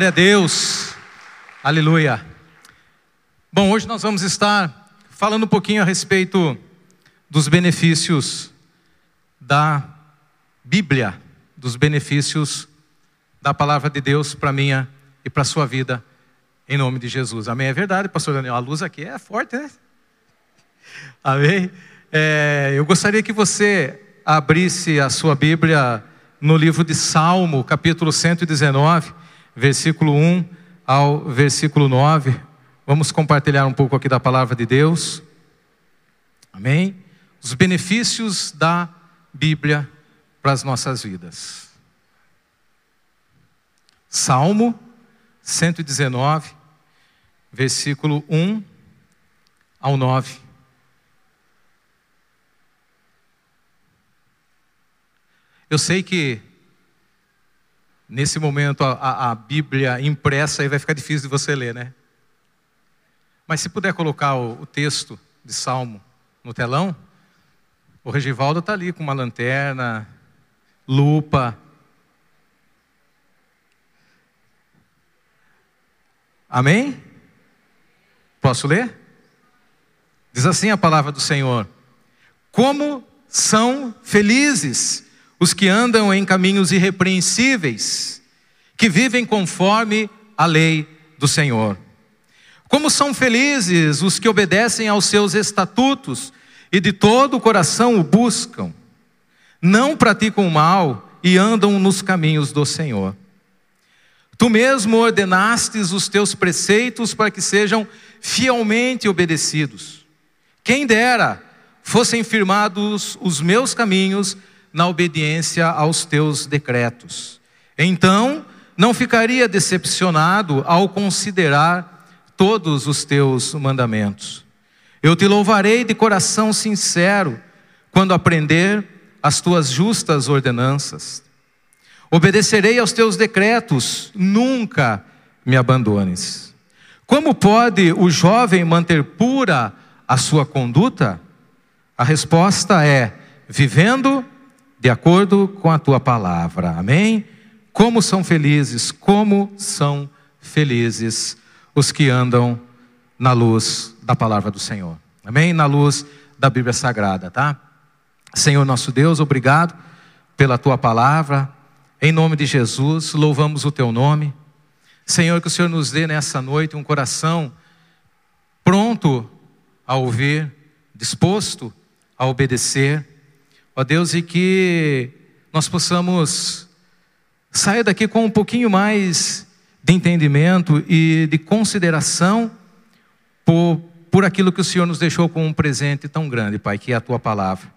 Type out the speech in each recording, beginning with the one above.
Glória a Deus. Aleluia. Bom, hoje nós vamos estar falando um pouquinho a respeito dos benefícios da Bíblia, dos benefícios da palavra de Deus para minha e para sua vida, em nome de Jesus. Amém? É verdade, pastor Daniel, a luz aqui é forte, né? Amém? É, eu gostaria que você abrisse a sua Bíblia no livro de Salmo, capítulo 119 versículo 1 ao versículo 9. Vamos compartilhar um pouco aqui da palavra de Deus. Amém? Os benefícios da Bíblia para as nossas vidas. Salmo 119, versículo 1 ao 9. Eu sei que Nesse momento, a, a, Bíblia impressa aí vai ficar difícil de você ler, né? Mas se puder colocar o, o texto de Salmo no telão, o Regivaldo está ali com uma lanterna, lupa. Amém? Posso ler? Diz assim a palavra do Senhor: Como são felizes os que andam em caminhos irrepreensíveis, que vivem conforme a lei do Senhor. Como são felizes os que obedecem aos seus estatutos e de todo o coração o buscam, não praticam o mal e andam nos caminhos do Senhor. Tu mesmo ordenastes os teus preceitos para que sejam fielmente obedecidos. Quem dera fossem firmados os meus caminhos na obediência aos teus decretos. Então, não ficaria decepcionado ao considerar todos os teus mandamentos. Eu te louvarei de coração sincero quando aprender as tuas justas ordenanças. Obedecerei aos teus decretos, nunca me abandones. Como pode o jovem manter pura a sua conduta? A resposta é: vivendo de acordo com a tua palavra. Amém? Como são felizes, como são felizes os que andam na luz da palavra do Senhor. Amém? Na luz da Bíblia Sagrada, tá? Senhor nosso Deus, obrigado pela tua palavra. Em nome de Jesus, louvamos o teu nome. Senhor, que o Senhor nos dê nessa noite um coração pronto a ouvir, disposto a obedecer Ó Deus, e que nós possamos sair daqui com um pouquinho mais de entendimento e de consideração por, por aquilo que o Senhor nos deixou como um presente tão grande, Pai, que é a tua palavra.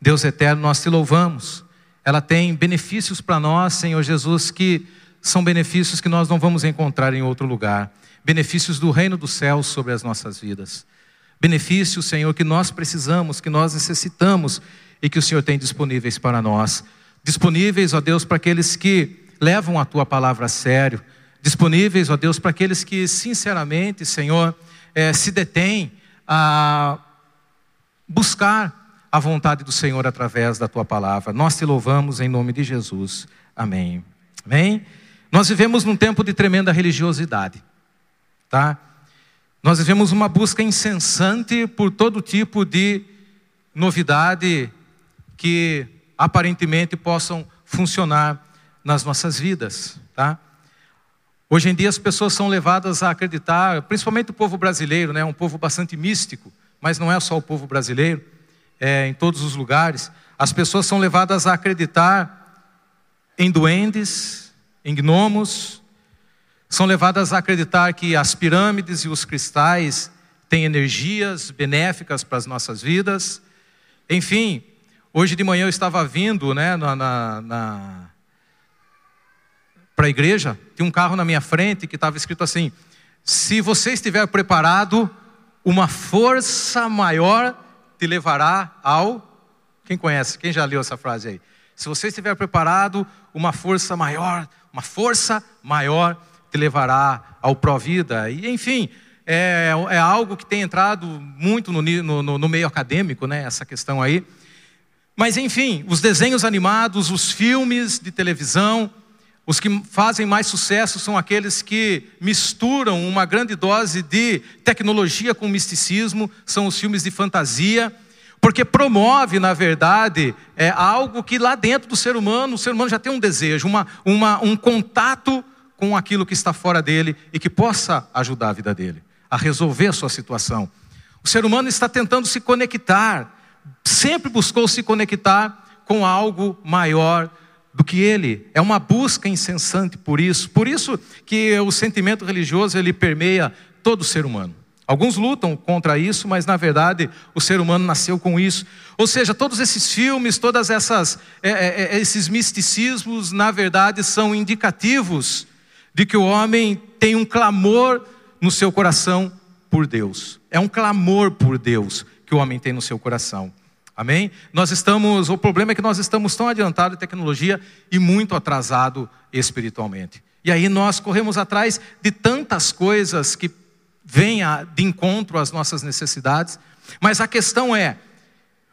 Deus eterno, nós te louvamos. Ela tem benefícios para nós, Senhor Jesus, que são benefícios que nós não vamos encontrar em outro lugar. Benefícios do reino dos céus sobre as nossas vidas. Benefícios, Senhor, que nós precisamos, que nós necessitamos e que o Senhor tem disponíveis para nós. Disponíveis, ó Deus, para aqueles que levam a tua palavra a sério. Disponíveis, ó Deus, para aqueles que, sinceramente, Senhor, é, se detêm a buscar a vontade do Senhor através da tua palavra. Nós te louvamos em nome de Jesus. Amém. Amém? Nós vivemos num tempo de tremenda religiosidade, tá? Nós vivemos uma busca incessante por todo tipo de novidade que aparentemente possam funcionar nas nossas vidas, tá? Hoje em dia as pessoas são levadas a acreditar, principalmente o povo brasileiro, né, um povo bastante místico, mas não é só o povo brasileiro, é em todos os lugares. As pessoas são levadas a acreditar em duendes, em gnomos, são levadas a acreditar que as pirâmides e os cristais têm energias benéficas para as nossas vidas. Enfim, Hoje de manhã eu estava vindo né, na, na, na para a igreja, tinha um carro na minha frente que estava escrito assim: se você estiver preparado, uma força maior te levará ao. Quem conhece? Quem já leu essa frase aí? Se você estiver preparado, uma força maior, uma força maior te levará ao pró-vida. E enfim, é, é, algo que tem entrado muito no, no, no meio acadêmico, né? Essa questão aí. Mas enfim, os desenhos animados, os filmes de televisão, Os que fazem mais sucesso são aqueles que misturam uma grande dose de tecnologia com misticismo, são os filmes de fantasia, porque promove, na verdade, é, algo que lá dentro do ser humano, o ser humano já tem um desejo, uma, uma, um contato com aquilo que está fora dele e que possa ajudar a vida dele, a resolver a sua situação. O ser humano está tentando se conectar, sempre buscou se conectar com algo maior do que ele. É uma busca incessante por isso. Por isso que o sentimento religioso ele permeia todo ser humano. Alguns lutam contra isso, mas na verdade o ser humano nasceu com isso. Ou seja, todos esses filmes, todas essas é, é, é esses misticismos, na verdade são indicativos de que o homem tem um clamor no seu coração por Deus. É um clamor por Deus que o homem tem no seu coração. Amém? Nós estamos, o problema é que nós estamos tão adiantados em tecnologia e muito atrasado espiritualmente. E aí nós corremos atrás de tantas coisas que vêm de encontro às nossas necessidades, mas a questão é: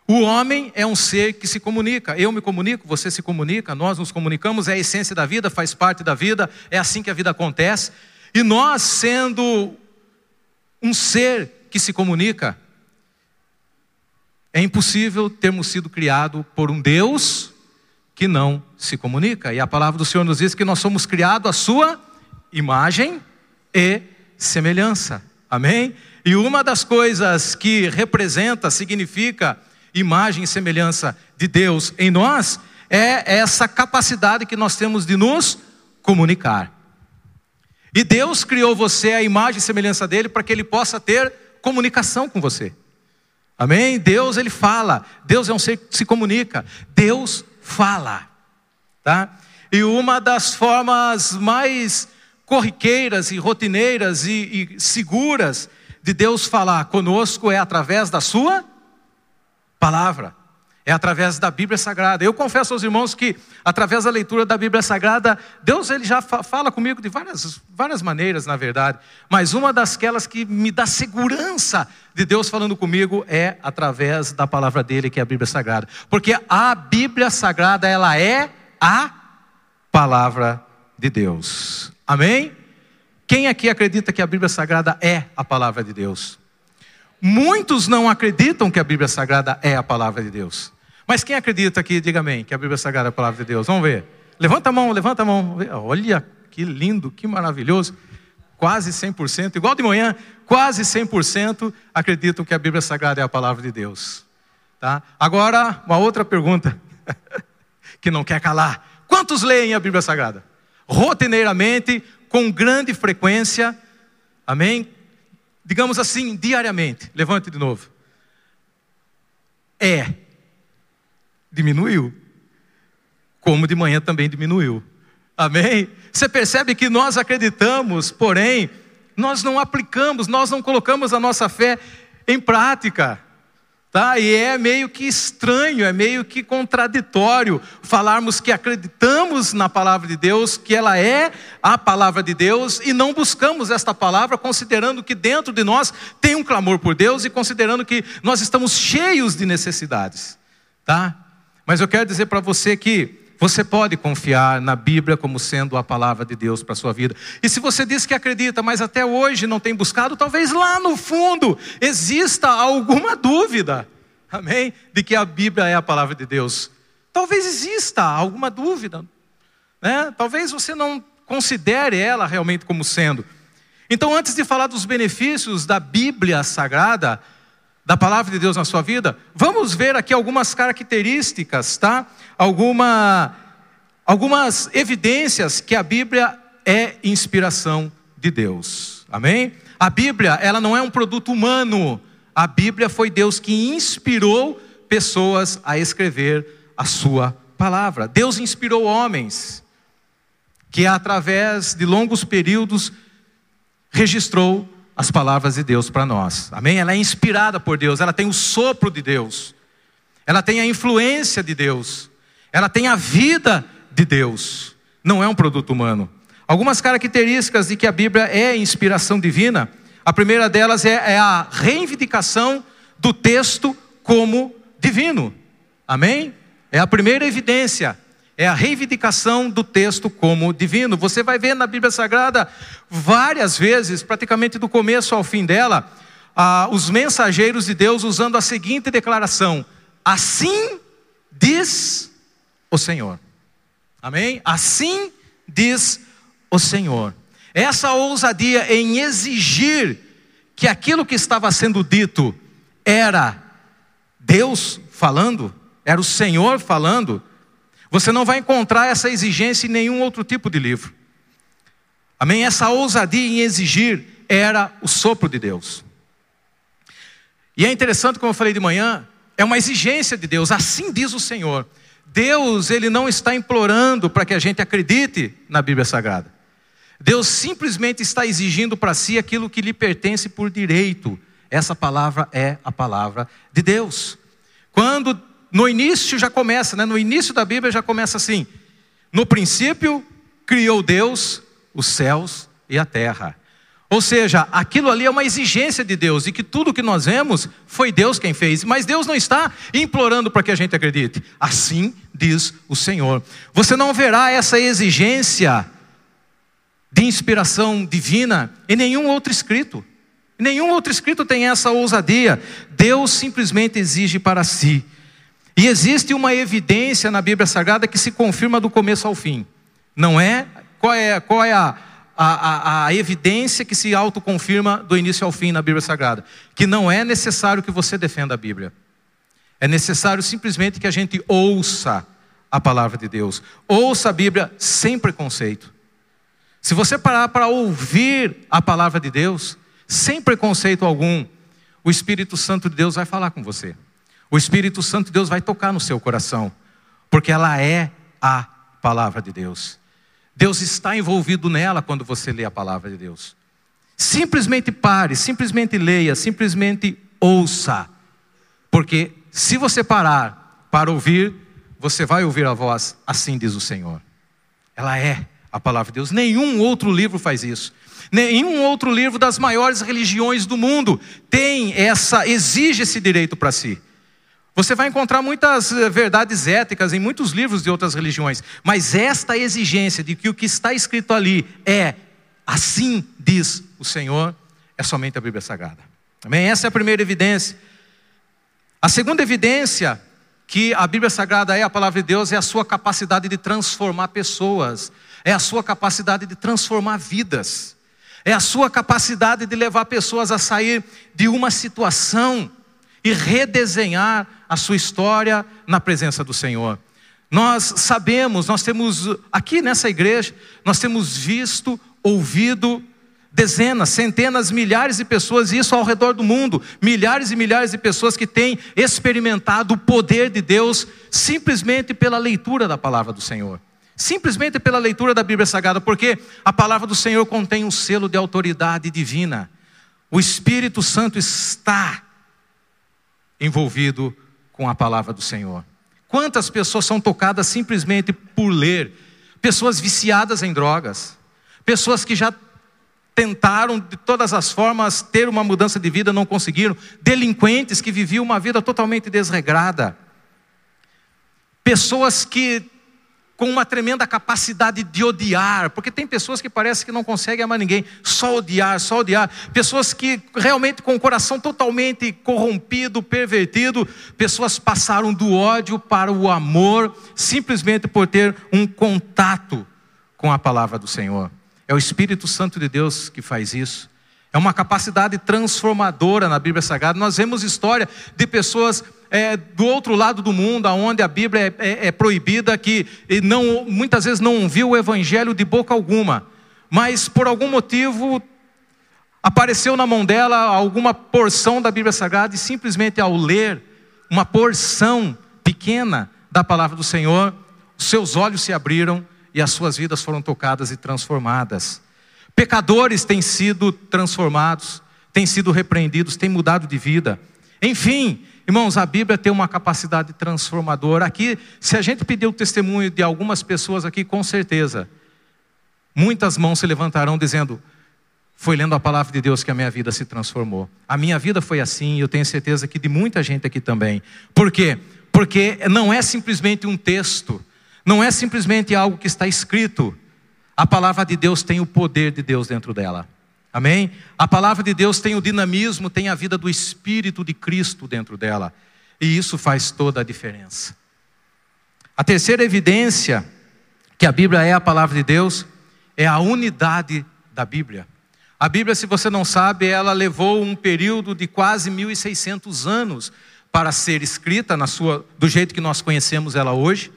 o homem é um ser que se comunica. Eu me comunico, você se comunica, nós nos comunicamos, é a essência da vida, faz parte da vida, é assim que a vida acontece. E nós, sendo um ser que se comunica, é impossível termos sido criado por um Deus que não se comunica. E a palavra do Senhor nos diz que nós somos criados à sua imagem e semelhança. Amém? E uma das coisas que representa, significa imagem e semelhança de Deus em nós é essa capacidade que nós temos de nos comunicar. E Deus criou você a imagem e semelhança dele para que ele possa ter comunicação com você. Amém? Deus ele fala, Deus é um ser que se comunica, Deus fala, tá? E uma das formas mais corriqueiras e rotineiras e, e seguras de Deus falar conosco é através da sua palavra é através da Bíblia Sagrada. Eu confesso aos irmãos que, através da leitura da Bíblia Sagrada, Deus ele já fala comigo de várias, várias maneiras, na verdade, mas uma das que me dá segurança de Deus falando comigo é através da palavra dele, que é a Bíblia Sagrada. Porque a Bíblia Sagrada, ela é a palavra de Deus. Amém? Quem aqui acredita que a Bíblia Sagrada é a palavra de Deus? Muitos não acreditam que a Bíblia Sagrada é a palavra de Deus. Mas quem acredita aqui, diga amém, que a Bíblia Sagrada é a palavra de Deus? Vamos ver. Levanta a mão, levanta a mão. Olha que lindo, que maravilhoso. Quase 100%, igual de manhã, quase 100% acreditam que a Bíblia Sagrada é a palavra de Deus. Tá? Agora, uma outra pergunta que não quer calar. Quantos leem a Bíblia Sagrada? Rotineiramente, com grande frequência. Amém? digamos assim, diariamente. Levante de novo. É. Diminuiu. Como de manhã também diminuiu. Amém? Você percebe que nós acreditamos, porém, nós não aplicamos, nós não colocamos a nossa fé em prática. Tá? E é meio que estranho, é meio que contraditório falarmos que acreditamos na palavra de Deus, que ela é a palavra de Deus, e não buscamos esta palavra, considerando que dentro de nós tem um clamor por Deus e considerando que nós estamos cheios de necessidades. Tá? Mas eu quero dizer para você que você pode confiar na Bíblia como sendo a palavra de Deus para a sua vida. E se você diz que acredita, mas até hoje não tem buscado, talvez lá no fundo exista alguma dúvida, amém? De que a Bíblia é a palavra de Deus. Talvez exista alguma dúvida, né? Talvez você não considere ela realmente como sendo. Então, antes de falar dos benefícios da Bíblia Sagrada, da palavra de Deus na sua vida, vamos ver aqui algumas características, tá? Alguma, algumas evidências que a Bíblia é inspiração de Deus. Amém? A Bíblia, ela não é um produto humano. A Bíblia foi Deus que inspirou pessoas a escrever a sua palavra. Deus inspirou homens que através de longos períodos registrou as palavras de Deus para nós. Amém? Ela é inspirada por Deus, ela tem o sopro de Deus, ela tem a influência de Deus, ela tem a vida de Deus. Não é um produto humano. Algumas características de que a Bíblia é inspiração divina. A primeira delas é, é a reivindicação do texto como divino. Amém? É a primeira evidência. É a reivindicação do texto como divino. Você vai ver na Bíblia Sagrada várias vezes, praticamente do começo ao fim dela, ah, os mensageiros de Deus usando a seguinte declaração: Assim diz o Senhor. Amém? Assim diz o Senhor. Essa ousadia em exigir que aquilo que estava sendo dito era Deus falando, era o Senhor falando, você não vai encontrar essa exigência em nenhum outro tipo de livro. Amém? Essa ousadia em exigir era o sopro de Deus. E é interessante, como eu falei de manhã, é uma exigência de Deus, assim diz o Senhor. Deus, ele não está implorando para que a gente acredite na Bíblia Sagrada. Deus simplesmente está exigindo para si aquilo que lhe pertence por direito. Essa palavra é a palavra de Deus. Quando no início já começa, né? no início da Bíblia já começa assim: no princípio criou Deus os céus e a terra. Ou seja, aquilo ali é uma exigência de Deus, e que tudo que nós vemos foi Deus quem fez, mas Deus não está implorando para que a gente acredite. Assim diz o Senhor. Você não verá essa exigência de inspiração divina em nenhum outro escrito. Nenhum outro escrito tem essa ousadia. Deus simplesmente exige para si. E existe uma evidência na Bíblia Sagrada que se confirma do começo ao fim. Não é? Qual é, qual é a, a, a, a evidência que se autoconfirma do início ao fim na Bíblia Sagrada? Que não é necessário que você defenda a Bíblia. É necessário simplesmente que a gente ouça a palavra de Deus. Ouça a Bíblia sem preconceito. Se você parar para ouvir a palavra de Deus, sem preconceito algum, o Espírito Santo de Deus vai falar com você. O Espírito Santo de Deus vai tocar no seu coração, porque ela é a palavra de Deus. Deus está envolvido nela quando você lê a palavra de Deus. Simplesmente pare, simplesmente leia, simplesmente ouça. Porque se você parar para ouvir, você vai ouvir a voz, assim diz o Senhor. Ela é a palavra de Deus. Nenhum outro livro faz isso. Nenhum outro livro das maiores religiões do mundo tem essa, exige esse direito para si. Você vai encontrar muitas eh, verdades éticas em muitos livros de outras religiões, mas esta exigência de que o que está escrito ali é assim diz o Senhor, é somente a Bíblia Sagrada. Amém? Essa é a primeira evidência. A segunda evidência que a Bíblia Sagrada é a palavra de Deus é a sua capacidade de transformar pessoas é a sua capacidade de transformar vidas, é a sua capacidade de levar pessoas a sair de uma situação e redesenhar a sua história na presença do Senhor. Nós sabemos, nós temos aqui nessa igreja, nós temos visto, ouvido dezenas, centenas, milhares de pessoas, e isso ao redor do mundo, milhares e milhares de pessoas que têm experimentado o poder de Deus simplesmente pela leitura da palavra do Senhor. Simplesmente pela leitura da Bíblia Sagrada, porque a palavra do Senhor contém um selo de autoridade divina. O Espírito Santo está envolvido com a palavra do Senhor. Quantas pessoas são tocadas simplesmente por ler? Pessoas viciadas em drogas, pessoas que já tentaram de todas as formas ter uma mudança de vida, não conseguiram, delinquentes que viviam uma vida totalmente desregrada, pessoas que com uma tremenda capacidade de odiar, porque tem pessoas que parece que não conseguem amar ninguém, só odiar, só odiar. Pessoas que realmente com o coração totalmente corrompido, pervertido, pessoas passaram do ódio para o amor, simplesmente por ter um contato com a palavra do Senhor. É o Espírito Santo de Deus que faz isso. É uma capacidade transformadora na Bíblia Sagrada. Nós vemos história de pessoas é, do outro lado do mundo, onde a Bíblia é, é, é proibida, que não, muitas vezes não ouviu o Evangelho de boca alguma, mas por algum motivo apareceu na mão dela alguma porção da Bíblia Sagrada e simplesmente ao ler uma porção pequena da palavra do Senhor, seus olhos se abriram e as suas vidas foram tocadas e transformadas. Pecadores têm sido transformados, têm sido repreendidos, têm mudado de vida. Enfim, irmãos, a Bíblia tem uma capacidade transformadora. Aqui, se a gente pedir o testemunho de algumas pessoas aqui, com certeza, muitas mãos se levantarão dizendo: Foi lendo a palavra de Deus que a minha vida se transformou. A minha vida foi assim, e eu tenho certeza que de muita gente aqui também. Por quê? Porque não é simplesmente um texto Não é simplesmente algo que está escrito. A palavra de Deus tem o poder de Deus dentro dela. Amém? A palavra de Deus tem o dinamismo, tem a vida do Espírito de Cristo dentro dela. E isso faz toda a diferença. A terceira evidência que a Bíblia é a palavra de Deus é a unidade da Bíblia. A Bíblia, se você não sabe, ela levou um período de quase 1600 anos para ser escrita na sua do jeito que nós conhecemos ela hoje.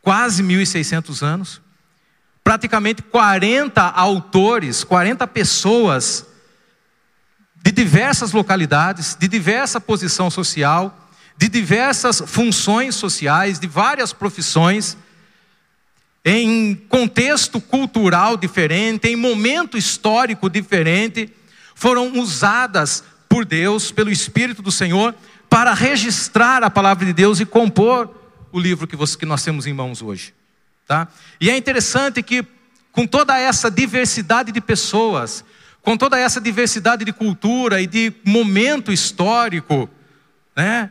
Quase 1600 anos. Praticamente 40 autores, 40 pessoas de diversas localidades, de diversa posição social, de diversas funções sociais, de várias profissões, em contexto cultural diferente, em momento histórico diferente, foram usadas por Deus, pelo Espírito do Senhor, para registrar a palavra de Deus e compor o livro que, nós temos em mãos hoje. Tá? E é interessante que, com toda essa diversidade de pessoas, com toda essa diversidade de cultura e de momento histórico, né,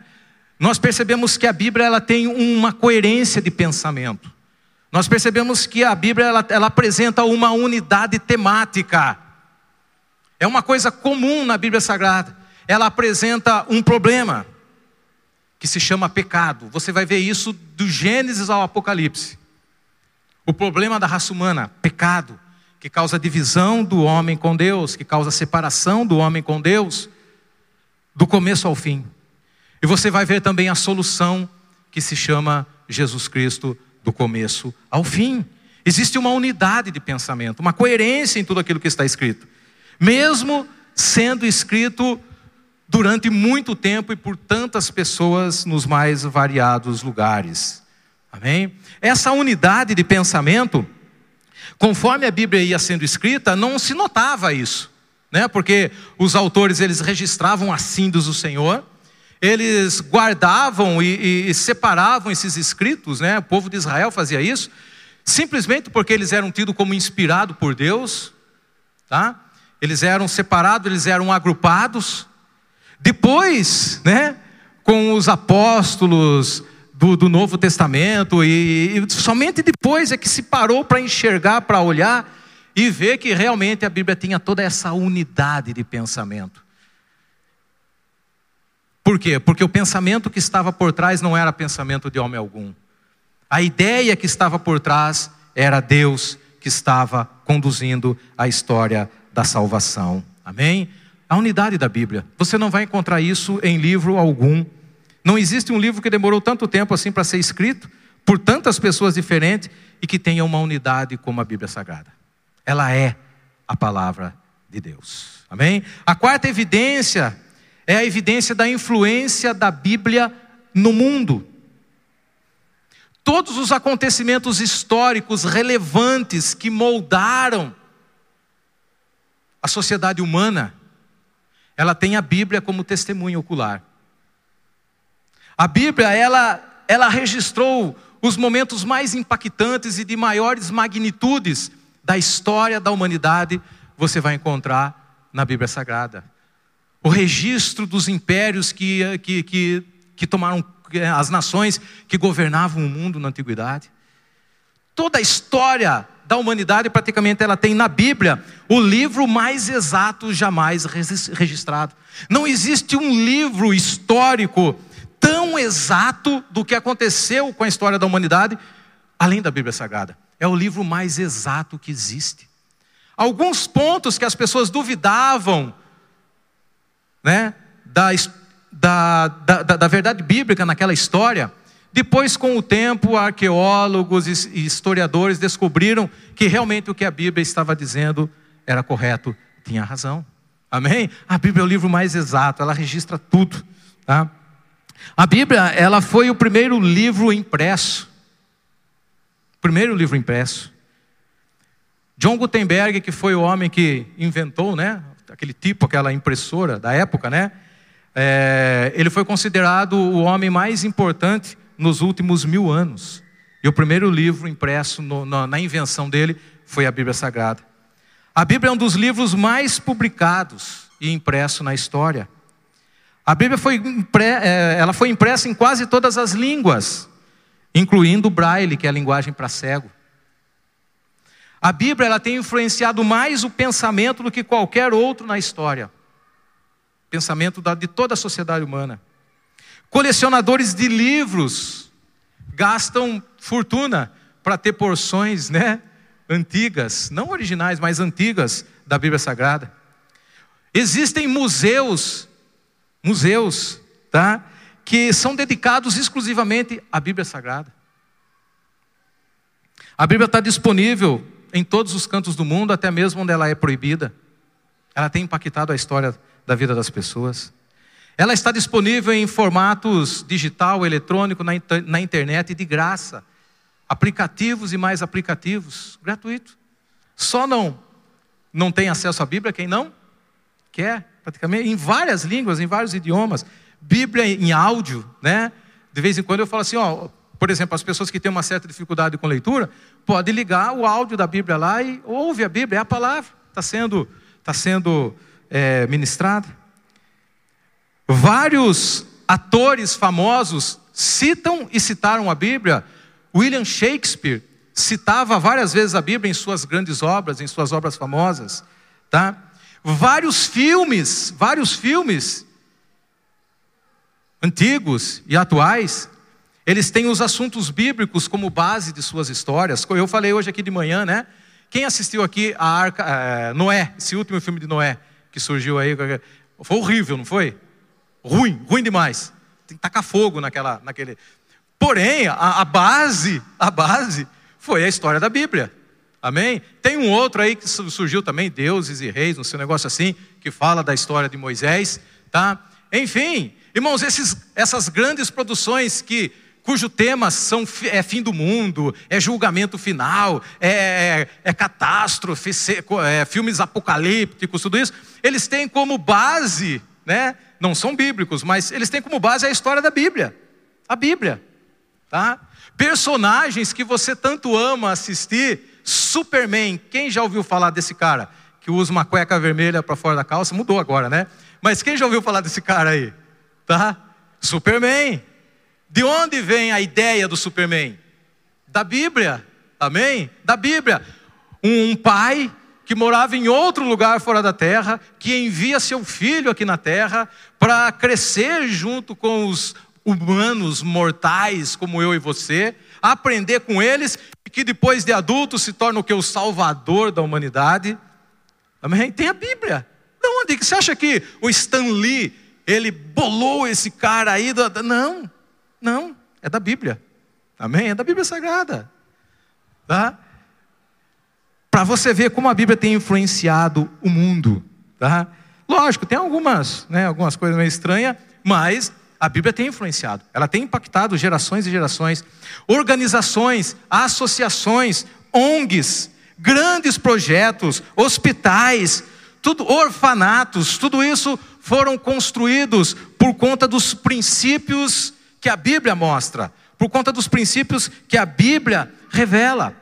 nós percebemos que a Bíblia ela tem uma coerência de pensamento. Nós percebemos que a Bíblia ela, ela apresenta uma unidade temática. É uma coisa comum na Bíblia Sagrada. Ela apresenta um problema que se chama pecado. Você vai ver isso do Gênesis ao Apocalipse. O problema da raça humana, pecado, que causa divisão do homem com Deus, que causa separação do homem com Deus, do começo ao fim. E você vai ver também a solução que se chama Jesus Cristo, do começo ao fim. Existe uma unidade de pensamento, uma coerência em tudo aquilo que está escrito, mesmo sendo escrito durante muito tempo e por tantas pessoas nos mais variados lugares. Amém? Essa unidade de pensamento, conforme a Bíblia ia sendo escrita, não se notava isso, né? Porque os autores eles registravam assim dos do Senhor, eles guardavam e, e, e separavam esses escritos, né? O povo de Israel fazia isso, simplesmente porque eles eram tidos como inspirados por Deus, tá? Eles eram separados, eles eram agrupados. Depois, né? Com os apóstolos do, do Novo Testamento e, e somente depois é que se parou para enxergar, para olhar e ver que realmente a Bíblia tinha toda essa unidade de pensamento. Por quê? Porque o pensamento que estava por trás não era pensamento de homem algum. A ideia que estava por trás era Deus que estava conduzindo a história da salvação. Amém? A unidade da Bíblia. Você não vai encontrar isso em livro algum. Não existe um livro que demorou tanto tempo assim para ser escrito por tantas pessoas diferentes e que tenha uma unidade como a Bíblia Sagrada. Ela é a palavra de Deus. Amém? A quarta evidência é a evidência da influência da Bíblia no mundo. Todos os acontecimentos históricos relevantes que moldaram a sociedade humana, ela tem a Bíblia como testemunho ocular. A Bíblia, ela, ela registrou os momentos mais impactantes e de maiores magnitudes da história da humanidade, você vai encontrar na Bíblia Sagrada o registro dos impérios que, que, que, que tomaram as nações que governavam o mundo na antiguidade. Toda a história da humanidade, praticamente, ela tem na Bíblia o livro mais exato jamais registrado. Não existe um livro histórico tão exato do que aconteceu com a história da humanidade, além da Bíblia Sagrada. É o livro mais exato que existe. Alguns pontos que as pessoas duvidavam né, da, da, da, da verdade bíblica naquela história, depois, com o tempo, arqueólogos e historiadores descobriram que realmente o que a Bíblia estava dizendo era correto, tinha razão. Amém? A Bíblia é o livro mais exato, ela registra tudo. Tá? A Bíblia, ela foi o primeiro livro impresso. Primeiro livro impresso. John Gutenberg, que foi o homem que inventou, né, aquele tipo, aquela impressora da época, né? É, ele foi considerado o homem mais importante nos últimos mil anos. E o primeiro livro impresso no, na, na invenção dele foi a Bíblia Sagrada. A Bíblia é um dos livros mais publicados e impresso na história. A Bíblia foi, é, ela foi impressa em quase todas as línguas incluindo o braille, que é a linguagem para cego. A Bíblia ela tem influenciado mais o pensamento do que qualquer outro na história. Pensamento de toda a sociedade humana. Colecionadores de livros gastam fortuna para ter porções, né, antigas, não originais, mas antigas da Bíblia Sagrada. Existem museus, museus, tá, que são dedicados exclusivamente à Bíblia Sagrada. A Bíblia está disponível em todos os cantos do mundo, até mesmo onde ela é proibida. Ela tem impactado a história da vida das pessoas. Ela está disponível em formatos digital, eletrônico, na, na internet de graça. Aplicativos e mais aplicativos, gratuito. Só não não tem acesso à Bíblia quem não quer, praticamente, em várias línguas, em vários idiomas. Bíblia em áudio, né? De vez em quando eu falo assim, ó, por exemplo, as pessoas que têm uma certa dificuldade com leitura, pode ligar o áudio da Bíblia lá e ouve a Bíblia, é a palavra, está sendo, tá sendo é, ministrada. Vários atores famosos citam e citaram a Bíblia. William Shakespeare citava várias vezes a Bíblia em suas grandes obras, em suas obras famosas, tá? Vários filmes, vários filmes antigos e atuais eles têm os assuntos bíblicos como base de suas histórias. Eu falei hoje aqui de manhã, né? Quem assistiu aqui a Arca, é, Noé, esse último filme de Noé que surgiu aí, foi horrível, não foi? Ruim, ruim demais. Tem que tacar fogo naquela, naquele. Porém, a, a base, a base foi a história da Bíblia. Amém? Tem um outro aí que surgiu também, Deuses e Reis, não sei, um negócio assim, que fala da história de Moisés, tá? Enfim, irmãos, esses, essas grandes produções que cujo tema são, é fim do mundo, é julgamento final, é, é, é catástrofe, é, filmes apocalípticos, tudo isso, eles têm como base, né? Não são bíblicos, mas eles têm como base a história da Bíblia. A Bíblia. Tá? Personagens que você tanto ama assistir, Superman. Quem já ouviu falar desse cara? Que usa uma cueca vermelha para fora da calça, mudou agora, né? Mas quem já ouviu falar desse cara aí? Tá? Superman. De onde vem a ideia do Superman? Da Bíblia, amém? Da Bíblia. Um, pai que morava em outro lugar fora da terra, que envia seu filho aqui na terra para crescer junto com os humanos mortais como eu e você, aprender com eles que depois de adulto se torna o que o salvador da humanidade. Amém? Tem a Bíblia. De onde você acha que o Stan Lee ele bolou esse cara aí? Não. Não, é da Bíblia. Amém? É da Bíblia Sagrada. Tá? Para você ver como a Bíblia tem influenciado o mundo. Tá? Lógico, tem algumas, né, algumas coisas meio estranhas, mas a Bíblia tem influenciado. Ela tem impactado gerações e gerações. Organizações, associações, ONGs, grandes projetos, hospitais, tudo, orfanatos, tudo isso foram construídos por conta dos princípios que a Bíblia mostra, por conta dos princípios que a Bíblia revela.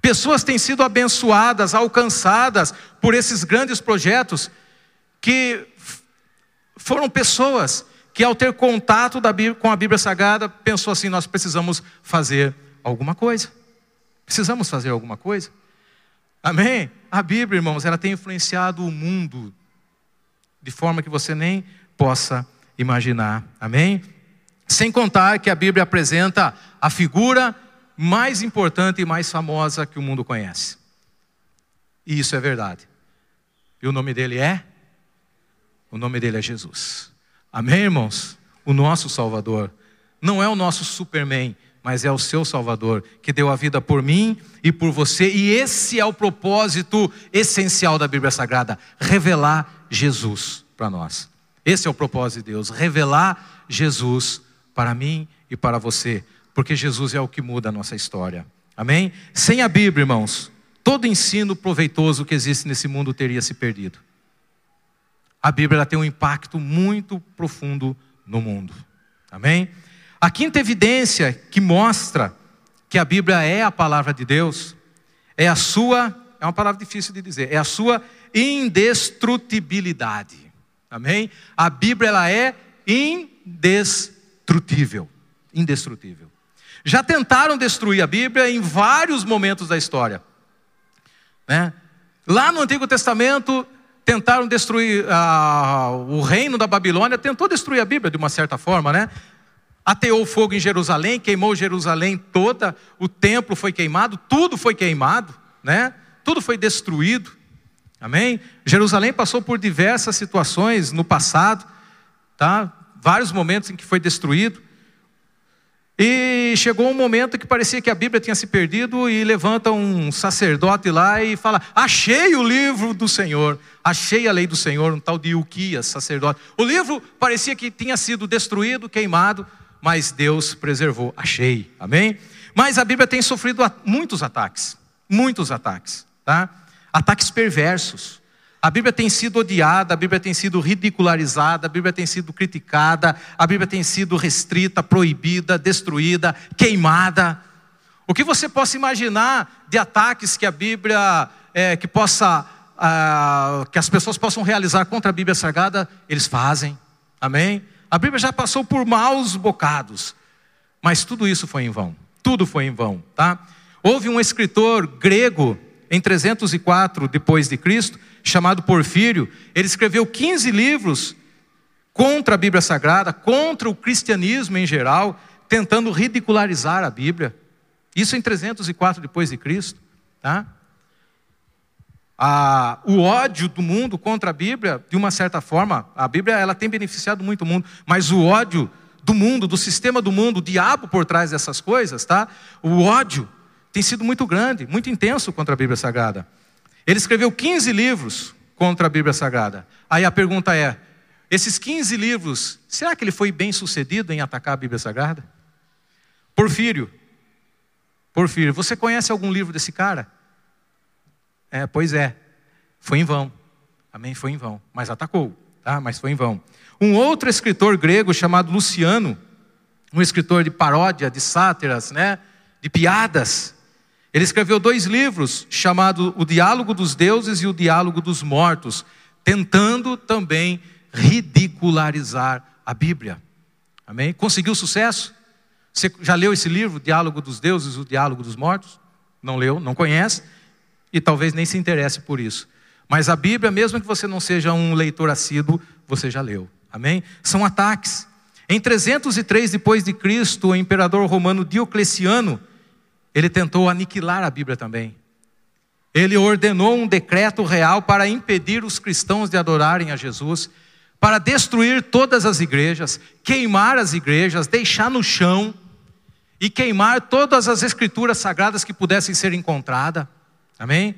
Pessoas têm sido abençoadas, alcançadas por esses grandes projetos, que foram pessoas que, ao ter contato Bíblia, com a Bíblia Sagrada, pensou assim: nós precisamos fazer alguma coisa. Precisamos fazer alguma coisa. Amém? A Bíblia, irmãos, ela tem influenciado o mundo de forma que você nem possa imaginar. Amém? Sem contar que a Bíblia apresenta a figura mais importante e mais famosa que o mundo conhece. E isso é verdade. E o nome dele é? O nome dele é Jesus. Amém, irmãos? O nosso Salvador. Não é o nosso Superman, mas é o seu Salvador, que deu a vida por mim e por você. E esse é o propósito essencial da Bíblia Sagrada: revelar Jesus para nós. Esse é o propósito de Deus: revelar Jesus para mim e para você, porque Jesus é o que muda a nossa história. Amém? Sem a Bíblia, irmãos, todo ensino proveitoso que existe nesse mundo teria se perdido. A Bíblia tem um impacto muito profundo no mundo. Amém? A quinta evidência que mostra que a Bíblia é a palavra de Deus é a sua, é uma palavra difícil de dizer, é a sua indestrutibilidade. Amém? A Bíblia ela é indestrutível indestrutível. já tentaram destruir a Bíblia em vários momentos da história. Né? Lá no Antigo Testamento, tentaram destruir o reino da Babilônia, tentou destruir a Bíblia de uma certa forma, né? Ateou fogo em Jerusalém, queimou Jerusalém toda, o templo foi queimado, tudo foi queimado, né? Tudo foi destruído. Amém? Jerusalém passou por diversas situações no passado, tá? Vários momentos em que foi destruído. E chegou um momento que parecia que a Bíblia tinha se perdido e levanta um sacerdote lá e fala: Achei o livro do Senhor, achei a lei do Senhor, um tal de Ilquias, sacerdote. O livro parecia que tinha sido destruído, queimado, mas Deus preservou. Achei, amém? Mas a Bíblia tem sofrido muitos ataques, muitos ataques, tá? Ataques perversos. A Bíblia tem sido odiada, a Bíblia tem sido ridicularizada, a Bíblia tem sido criticada, a Bíblia tem sido restrita, proibida, destruída, queimada. O que você possa imaginar de ataques que a Bíblia, é, que possa, ah, que as pessoas possam realizar contra a Bíblia Sagrada, eles fazem. Amém? A Bíblia já passou por maus bocados, mas tudo isso foi em vão. Tudo foi em vão, tá? Houve um escritor grego em 304 depois de Cristo chamado Porfírio, ele escreveu 15 livros contra a Bíblia Sagrada, contra o cristianismo em geral, tentando ridicularizar a Bíblia. Isso em 304 depois de Cristo, tá? Ah, o ódio do mundo contra a Bíblia, de uma certa forma, a Bíblia ela tem beneficiado muito o mundo, mas o ódio do mundo, do sistema do mundo, o diabo por trás dessas coisas, tá? O ódio tem sido muito grande, muito intenso contra a Bíblia Sagrada. Ele escreveu 15 livros contra a Bíblia Sagrada. Aí a pergunta é: esses 15 livros, será que ele foi bem sucedido em atacar a Bíblia Sagrada? Porfírio. Porfírio, você conhece algum livro desse cara? É, pois é. Foi em vão. Amém? Foi em vão. Mas atacou, tá? Mas foi em vão. Um outro escritor grego chamado Luciano, um escritor de paródia, de sátiras, né? De piadas. Ele escreveu dois livros, chamado O Diálogo dos Deuses e O Diálogo dos Mortos, tentando também ridicularizar a Bíblia. Amém? Conseguiu sucesso? Você já leu esse livro, Diálogo dos Deuses O Diálogo dos Mortos? Não leu, não conhece e talvez nem se interesse por isso. Mas a Bíblia, mesmo que você não seja um leitor assíduo, você já leu. Amém? São ataques. Em 303 depois de Cristo, o imperador romano Diocleciano ele tentou aniquilar a Bíblia também. Ele ordenou um decreto real para impedir os cristãos de adorarem a Jesus, para destruir todas as igrejas, queimar as igrejas, deixar no chão e queimar todas as escrituras sagradas que pudessem ser encontradas. Amém?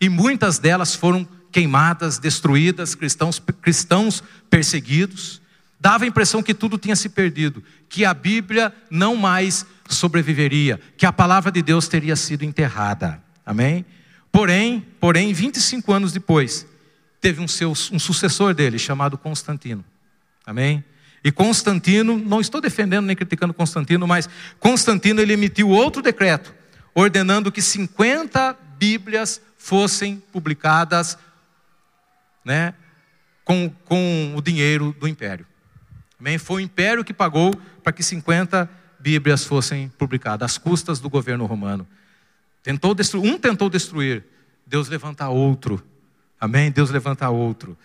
E muitas delas foram queimadas, destruídas, cristãos, cristãos perseguidos. Dava a impressão que tudo tinha se perdido, que a Bíblia não mais sobreviveria, que a palavra de Deus teria sido enterrada. Amém? Porém, porém, 25 anos depois, teve um, seu, um sucessor dele, chamado Constantino. Amém? E Constantino, não estou defendendo nem criticando Constantino, mas Constantino ele emitiu outro decreto, ordenando que 50 Bíblias fossem publicadas né, com, com o dinheiro do império. Amém? Foi o império que pagou para que 50 Bíblias fossem publicadas, às custas do governo romano. Tentou destruir, um tentou destruir, Deus levanta outro. Amém? Deus levanta outro.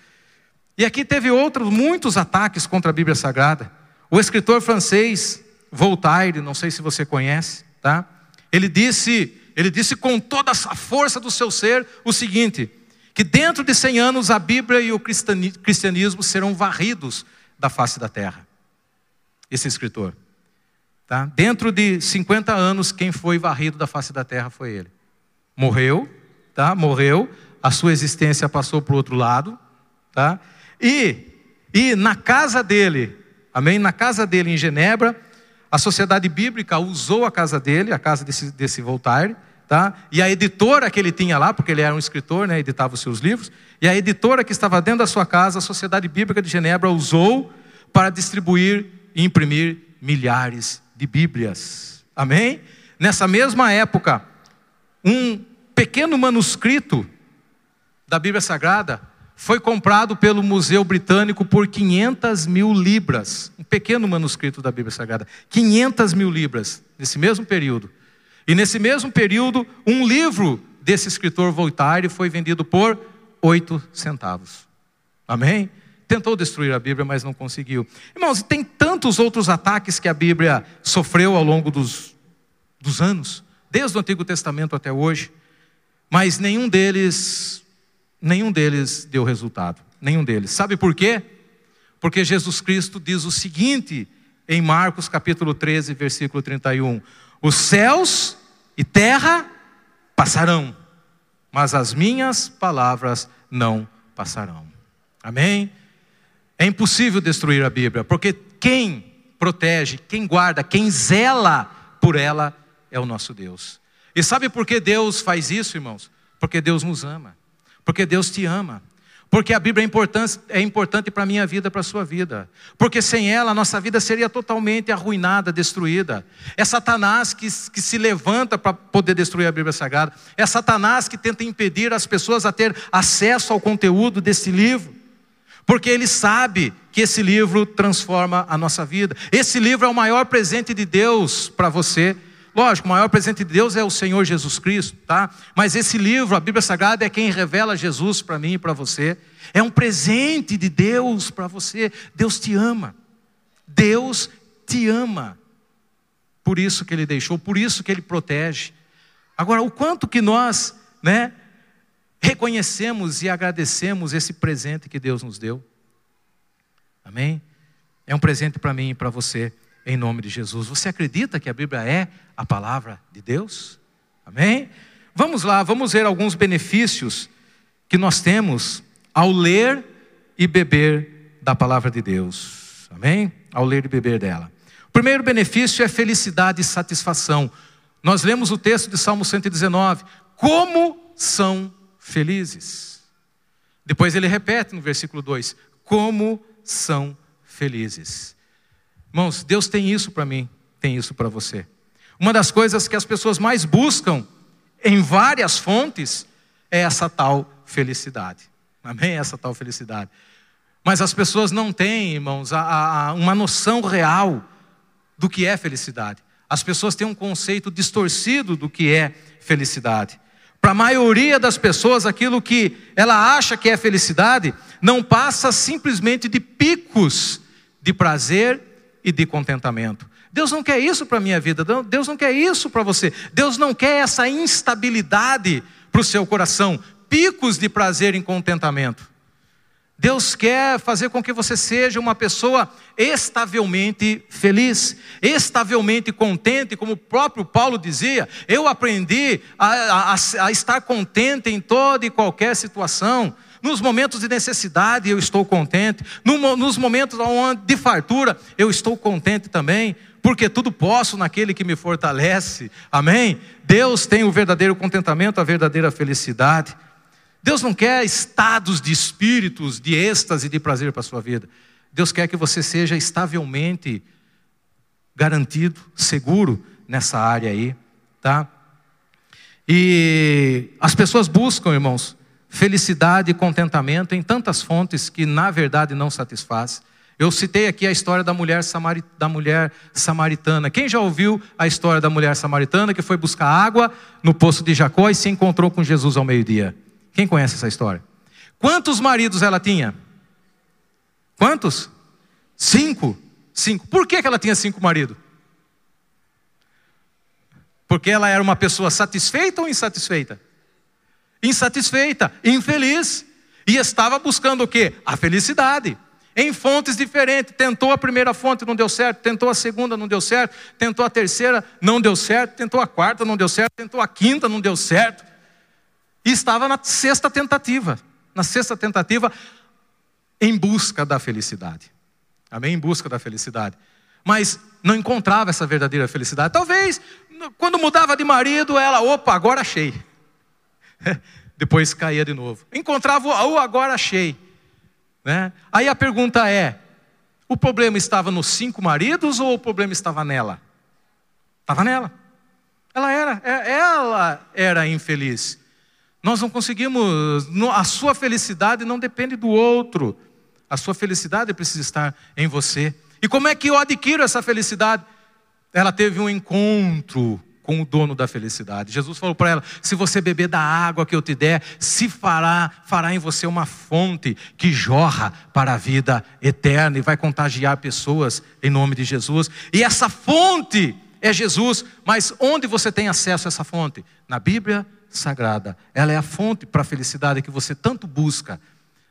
E aqui teve outros, muitos ataques contra a Bíblia Sagrada. O escritor francês Voltaire, não sei se você conhece, tá? Ele disse, ele disse com toda a força do seu ser o seguinte: que dentro de 100 anos a Bíblia e o cristianismo serão varridos da face da terra. Esse escritor. Tá? Dentro de 50 anos, quem foi varrido da face da terra foi ele. Morreu, tá? Morreu, a sua existência passou para o outro lado, tá? E, e na casa dele, amém? Na casa dele em Genebra, a sociedade bíblica usou a casa dele, a casa desse, desse Voltaire, tá? E a editora que ele tinha lá, porque ele era um escritor, né? Editava os seus livros, e a editora que estava dentro da sua casa, a Sociedade Bíblica de Genebra usou para distribuir e imprimir milhares de Bíblias. Amém? Nessa mesma época, um pequeno manuscrito da Bíblia Sagrada foi comprado pelo Museu Britânico por 500 mil libras, um pequeno manuscrito da Bíblia Sagrada, 500 mil libras, nesse mesmo período. E nesse mesmo período, um livro desse escritor Voltaire foi vendido por oito centavos. Amém? Tentou destruir a Bíblia, mas não conseguiu. Irmãos, tem tantos outros ataques que a Bíblia sofreu ao longo dos, dos anos, desde o Antigo Testamento até hoje, mas nenhum deles Nenhum deles deu resultado. Nenhum deles. Sabe por quê? Porque Jesus Cristo diz o seguinte em Marcos capítulo 13, versículo 31: Os céus e terra passarão, mas as minhas palavras não passarão. Amém? É impossível destruir a Bíblia, porque quem protege, quem guarda, quem zela por ela é o nosso Deus. E sabe por que Deus faz isso, irmãos? Porque Deus nos ama. Porque Deus te ama. Porque a Bíblia é importante, é importante para a minha vida, para a sua vida. Porque sem ela, a nossa vida seria totalmente arruinada, destruída. É Satanás que, que se levanta para poder destruir a Bíblia Sagrada. É Satanás que tenta impedir as pessoas a ter acesso ao conteúdo desse livro. Porque ele sabe que esse livro transforma a nossa vida. Esse livro é o maior presente de Deus para você Lógico, o maior presente de Deus é o Senhor Jesus Cristo, tá? Mas esse livro, a Bíblia Sagrada, é quem revela Jesus para mim e para você. É um presente de Deus para você. Deus te ama. Deus te ama. Por isso que ele deixou, por isso que ele protege. Agora, o quanto que nós, né, reconhecemos e agradecemos esse presente que Deus nos deu. Amém? É um presente para mim e para você em nome de Jesus. Você acredita que a Bíblia é a palavra de Deus? Amém? Vamos lá, vamos ver alguns benefícios que nós temos ao ler e beber da palavra de Deus. Amém? Ao ler e beber dela. O primeiro benefício é felicidade e satisfação. Nós lemos o texto de Salmo 119. Como são felizes. Depois ele repete no versículo 2: Como são felizes. Irmãos, Deus tem isso para mim, tem isso para você. Uma das coisas que as pessoas mais buscam em várias fontes é essa tal felicidade. Amém? Essa tal felicidade. Mas as pessoas não têm, irmãos, a, a, uma noção real do que é felicidade. As pessoas têm um conceito distorcido do que é felicidade. Para a maioria das pessoas, aquilo que ela acha que é felicidade não passa simplesmente de picos de prazer e de contentamento. Deus não quer isso para a minha vida, Deus não quer isso para você. Deus não quer essa instabilidade para o seu coração, picos de prazer e contentamento. Deus quer fazer com que você seja uma pessoa estavelmente feliz, estavelmente contente, como o próprio Paulo dizia. Eu aprendi a, a, a estar contente em toda e qualquer situação. Nos momentos de necessidade eu estou contente. nos momentos de fartura eu estou contente também. Porque tudo posso naquele que me fortalece. Amém? Deus tem o verdadeiro contentamento, a verdadeira felicidade. Deus não quer estados de espíritos, de êxtase, de prazer para a sua vida. Deus quer que você seja estavelmente garantido, seguro nessa área aí, tá? E as pessoas buscam, irmãos, felicidade e contentamento em tantas fontes que na verdade não satisfaz. Eu citei aqui a história da mulher, da mulher samaritana. Quem já ouviu a história da mulher samaritana que foi buscar água no poço de Jacó e se encontrou com Jesus ao meio-dia? Quem conhece essa história? Quantos maridos ela tinha? Quantos? Cinco. Cinco. Por que, que ela tinha cinco maridos? Porque ela era uma pessoa satisfeita ou insatisfeita? insatisfeita, infeliz, e estava buscando o que? A felicidade. Em fontes diferentes, tentou a primeira fonte, não deu certo, tentou a segunda, não deu certo, tentou a terceira, não deu certo, tentou a quarta, não deu certo, tentou a quinta, não deu certo. E estava na sexta tentativa, na sexta tentativa, em busca da felicidade. Amém? Em busca da felicidade. Mas não encontrava essa verdadeira felicidade. Talvez, quando mudava de marido, ela, opa, agora achei. Depois caía de novo. Encontrava o agora achei. Né? Aí a pergunta é: o problema estava nos cinco maridos ou o problema estava nela? Estava nela. Ela era, é, ela era infeliz. Nós não conseguimos, a sua felicidade não depende do outro. A sua felicidade precisa estar em você. E como é que eu adquiro essa felicidade? Ela teve um encontro com o dono da felicidade. Jesus falou para ela: se você beber da água que eu te der, se fará, fará em você uma fonte que jorra para a vida eterna e vai contagiar pessoas em nome de Jesus. E essa fonte é Jesus, mas onde você tem acesso a essa fonte? Na Bíblia Sagrada. Ela é a fonte para a felicidade que você tanto busca.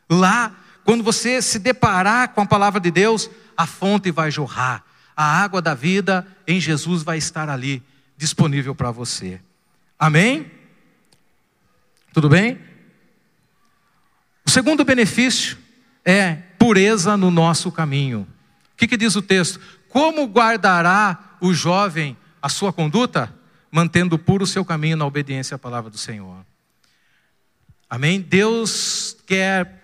Lá, quando você se deparar com a palavra de Deus, a fonte vai jorrar. A água da vida em Jesus vai estar ali disponível para você. Amém? Tudo bem? O segundo benefício é pureza no nosso caminho. O que, que diz o texto? Como guardará o jovem a sua conduta? Mantendo puro o seu caminho na obediência à palavra do Senhor. Amém? Deus quer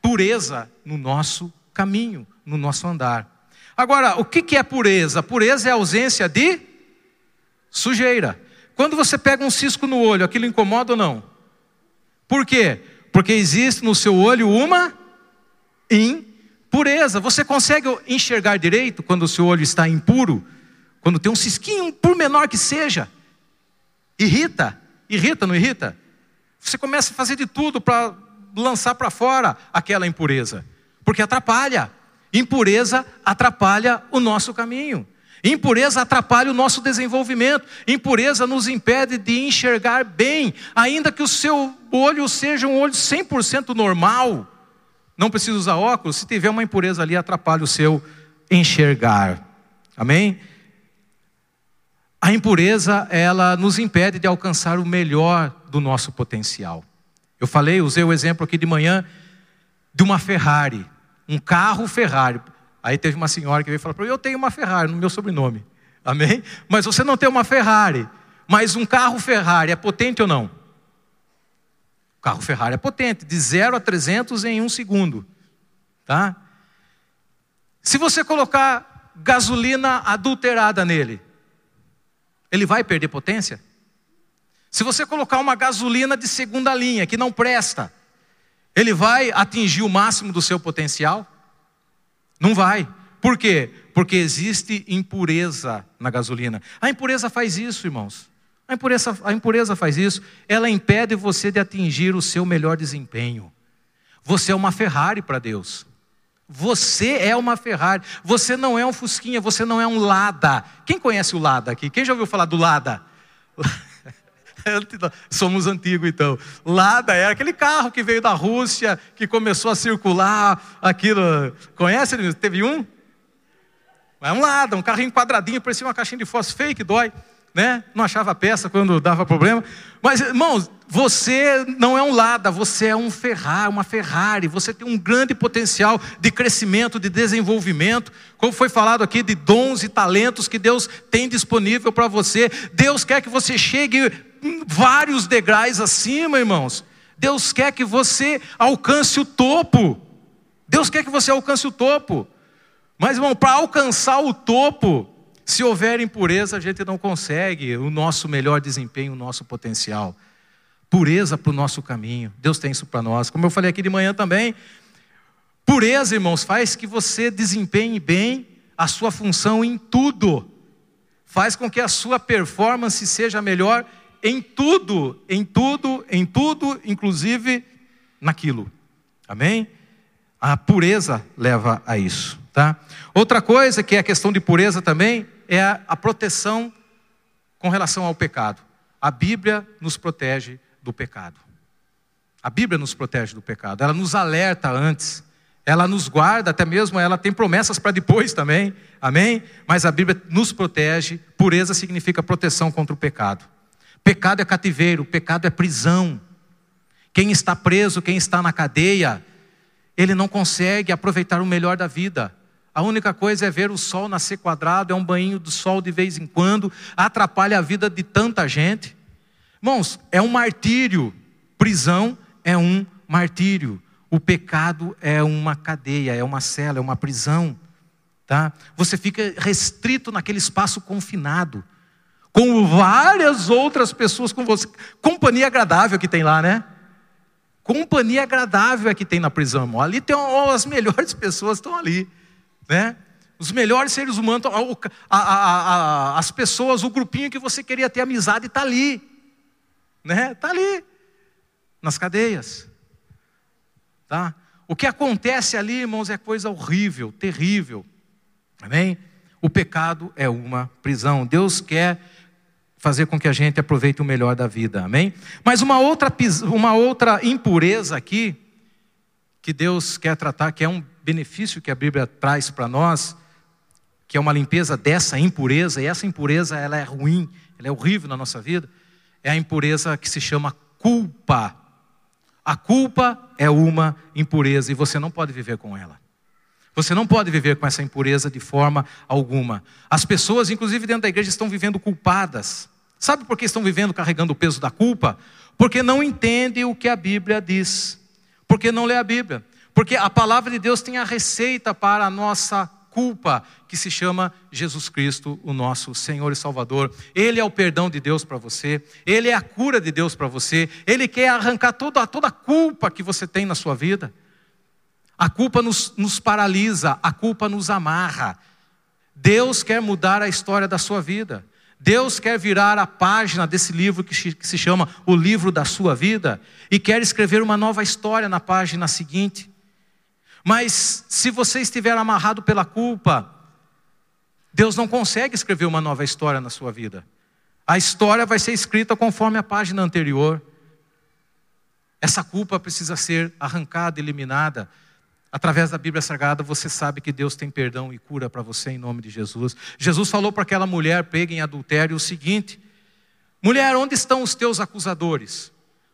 pureza no nosso caminho, no nosso andar. Agora, o que é pureza? Pureza é ausência de sujeira. Quando você pega um cisco no olho, aquilo incomoda ou não? Por quê? Porque existe no seu olho uma impureza. Você consegue enxergar direito quando o seu olho está impuro? Quando tem um cisquinho, por menor que seja, irrita, irrita, não irrita? Você começa a fazer de tudo para lançar para fora aquela impureza, porque atrapalha. Impureza atrapalha o nosso caminho. Impureza atrapalha o nosso desenvolvimento. Impureza nos impede de enxergar bem, ainda que o seu olho seja um olho 100% normal. Não precisa usar óculos, se tiver uma impureza ali, atrapalha o seu enxergar. Amém? A impureza, ela nos impede de alcançar o melhor do nosso potencial. Eu falei, usei o exemplo aqui de manhã de uma Ferrari, um carro Ferrari. Aí teve uma senhora que veio falar para mim: Eu tenho uma Ferrari no meu sobrenome. Amém? Mas você não tem uma Ferrari. Mas um carro Ferrari é potente ou não? O carro Ferrari é potente, de 0 a 300 em um segundo. Tá? Se você colocar gasolina adulterada nele, ele vai perder potência? Se você colocar uma gasolina de segunda linha, que não presta, ele vai atingir o máximo do seu potencial? Não vai. Por quê? Porque existe impureza na gasolina. A impureza faz isso, irmãos. A impureza, a impureza faz isso. Ela impede você de atingir o seu melhor desempenho. Você é uma Ferrari para Deus. Você é uma Ferrari. Você não é um Fusquinha, você não é um Lada. Quem conhece o Lada aqui? Quem já ouviu falar do Lada? Somos antigos então. Lada era aquele carro que veio da Rússia, que começou a circular, aquilo. Conhece? Teve um? É um Lada, um carrinho quadradinho, parecia uma caixinha de fósforo fake, dói. Né? Não achava peça quando dava problema. Mas, irmãos, você não é um Lada, você é um Ferrari, uma Ferrari. Você tem um grande potencial de crescimento, de desenvolvimento. Como foi falado aqui, de dons e talentos que Deus tem disponível para você. Deus quer que você chegue vários degraus acima, irmãos. Deus quer que você alcance o topo. Deus quer que você alcance o topo. Mas, irmão, para alcançar o topo, se houver impureza, a gente não consegue o nosso melhor desempenho, o nosso potencial. Pureza para o nosso caminho. Deus tem isso para nós. Como eu falei aqui de manhã também, pureza, irmãos, faz que você desempenhe bem a sua função em tudo. Faz com que a sua performance seja melhor em tudo, em tudo, em tudo, inclusive naquilo. Amém? A pureza leva a isso, tá? Outra coisa que é a questão de pureza também é a, a proteção com relação ao pecado. A Bíblia nos protege do pecado. A Bíblia nos protege do pecado. Ela nos alerta antes. Ela nos guarda, até mesmo ela tem promessas para depois também. Amém? Mas a Bíblia nos protege. Pureza significa proteção contra o pecado. Pecado é cativeiro, pecado é prisão. Quem está preso, quem está na cadeia, ele não consegue aproveitar o melhor da vida. A única coisa é ver o sol nascer quadrado, é um banho do sol de vez em quando, atrapalha a vida de tanta gente. Irmãos, é um martírio. Prisão é um martírio. O pecado é uma cadeia, é uma cela, é uma prisão. Tá? Você fica restrito naquele espaço confinado com várias outras pessoas com você. Companhia agradável que tem lá, né? companhia agradável é que tem na prisão, irmão. Ali tem as melhores pessoas estão ali, né? Os melhores seres humanos, a, a, a, as pessoas, o grupinho que você queria ter amizade está ali, né? Está ali, nas cadeias, tá? O que acontece ali, irmãos, é coisa horrível, terrível, amém? O pecado é uma prisão. Deus quer fazer com que a gente aproveite o melhor da vida, amém? Mas uma outra, uma outra impureza aqui, que Deus quer tratar, que é um benefício que a Bíblia traz para nós, que é uma limpeza dessa impureza, e essa impureza ela é ruim, ela é horrível na nossa vida, é a impureza que se chama culpa. A culpa é uma impureza e você não pode viver com ela. Você não pode viver com essa impureza de forma alguma. As pessoas, inclusive dentro da igreja, estão vivendo culpadas. Sabe por que estão vivendo carregando o peso da culpa? Porque não entendem o que a Bíblia diz. Porque não lê a Bíblia. Porque a palavra de Deus tem a receita para a nossa culpa, que se chama Jesus Cristo, o nosso Senhor e Salvador. Ele é o perdão de Deus para você, ele é a cura de Deus para você, ele quer arrancar toda, toda a culpa que você tem na sua vida. A culpa nos, nos paralisa, a culpa nos amarra. Deus quer mudar a história da sua vida. Deus quer virar a página desse livro que se chama O Livro da Sua Vida e quer escrever uma nova história na página seguinte. Mas se você estiver amarrado pela culpa, Deus não consegue escrever uma nova história na sua vida. A história vai ser escrita conforme a página anterior. Essa culpa precisa ser arrancada, eliminada. Através da Bíblia Sagrada, você sabe que Deus tem perdão e cura para você em nome de Jesus. Jesus falou para aquela mulher pega em adultério o seguinte: Mulher, onde estão os teus acusadores?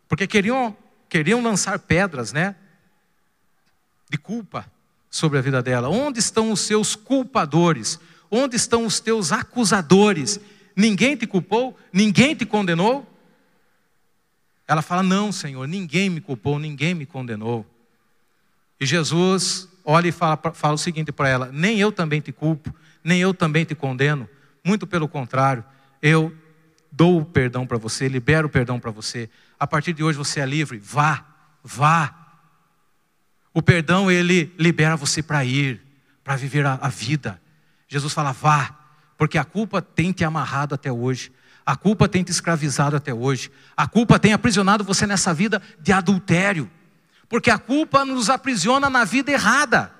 Porque queriam, queriam lançar pedras, né? De culpa sobre a vida dela. Onde estão os seus culpadores? Onde estão os teus acusadores? Ninguém te culpou? Ninguém te condenou? Ela fala: Não, Senhor, ninguém me culpou, ninguém me condenou. E Jesus olha e fala, fala o seguinte para ela: Nem eu também te culpo, nem eu também te condeno. Muito pelo contrário, eu dou o perdão para você, libero o perdão para você. A partir de hoje você é livre. Vá, vá. O perdão ele libera você para ir, para viver a, a vida. Jesus fala: vá, porque a culpa tem te amarrado até hoje. A culpa tem te escravizado até hoje. A culpa tem aprisionado você nessa vida de adultério. Porque a culpa nos aprisiona na vida errada.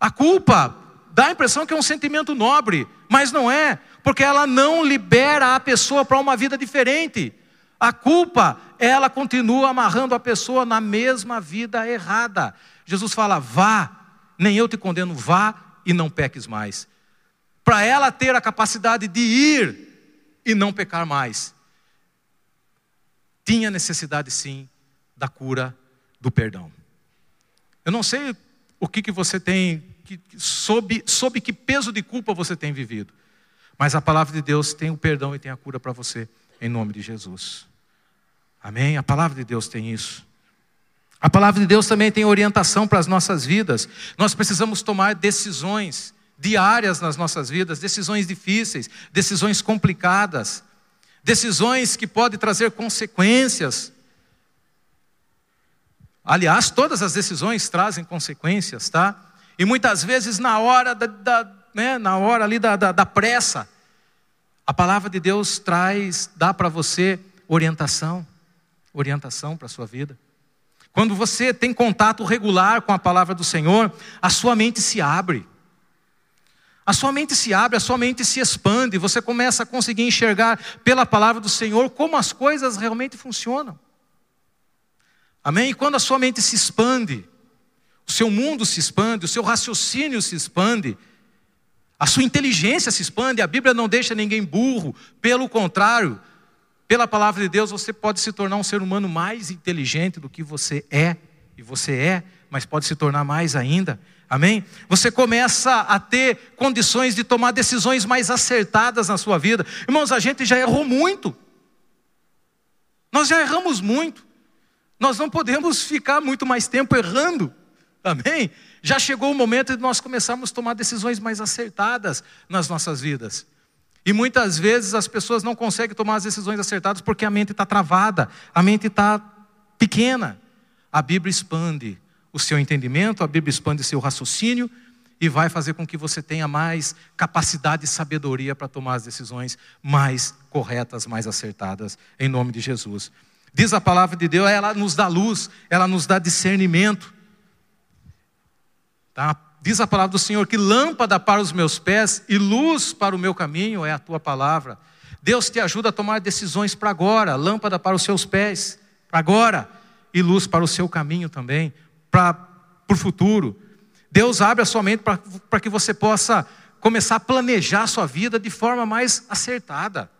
A culpa dá a impressão que é um sentimento nobre, mas não é, porque ela não libera a pessoa para uma vida diferente. A culpa, ela continua amarrando a pessoa na mesma vida errada. Jesus fala: vá, nem eu te condeno, vá e não peques mais. Para ela ter a capacidade de ir e não pecar mais, tinha necessidade sim da cura do perdão. Eu não sei o que, que você tem, que, sob, sob que peso de culpa você tem vivido, mas a palavra de Deus tem o perdão e tem a cura para você, em nome de Jesus. Amém? A palavra de Deus tem isso. A palavra de Deus também tem orientação para as nossas vidas. Nós precisamos tomar decisões diárias nas nossas vidas, decisões difíceis, decisões complicadas, decisões que podem trazer consequências Aliás, todas as decisões trazem consequências, tá? E muitas vezes na hora da, da né, na hora ali da, da, da pressa, a palavra de Deus traz, dá para você orientação, orientação para a sua vida. Quando você tem contato regular com a palavra do Senhor, a sua mente se abre. A sua mente se abre, a sua mente se expande, você começa a conseguir enxergar pela palavra do Senhor como as coisas realmente funcionam. Amém? E quando a sua mente se expande, o seu mundo se expande, o seu raciocínio se expande, a sua inteligência se expande, a Bíblia não deixa ninguém burro, pelo contrário, pela palavra de Deus você pode se tornar um ser humano mais inteligente do que você é, e você é, mas pode se tornar mais ainda. Amém? Você começa a ter condições de tomar decisões mais acertadas na sua vida. Irmãos, a gente já errou muito. Nós já erramos muito. Nós não podemos ficar muito mais tempo errando. Amém? Já chegou o momento de nós começarmos a tomar decisões mais acertadas nas nossas vidas. E muitas vezes as pessoas não conseguem tomar as decisões acertadas porque a mente está travada, a mente está pequena, a Bíblia expande o seu entendimento, a Bíblia expande o seu raciocínio e vai fazer com que você tenha mais capacidade e sabedoria para tomar as decisões mais corretas, mais acertadas, em nome de Jesus. Diz a palavra de Deus, ela nos dá luz, ela nos dá discernimento. Tá? Diz a palavra do Senhor que lâmpada para os meus pés e luz para o meu caminho é a tua palavra. Deus te ajuda a tomar decisões para agora, lâmpada para os seus pés, para agora, e luz para o seu caminho também, para, o futuro. Deus abre a sua mente para que você possa começar a planejar a sua vida de forma mais acertada.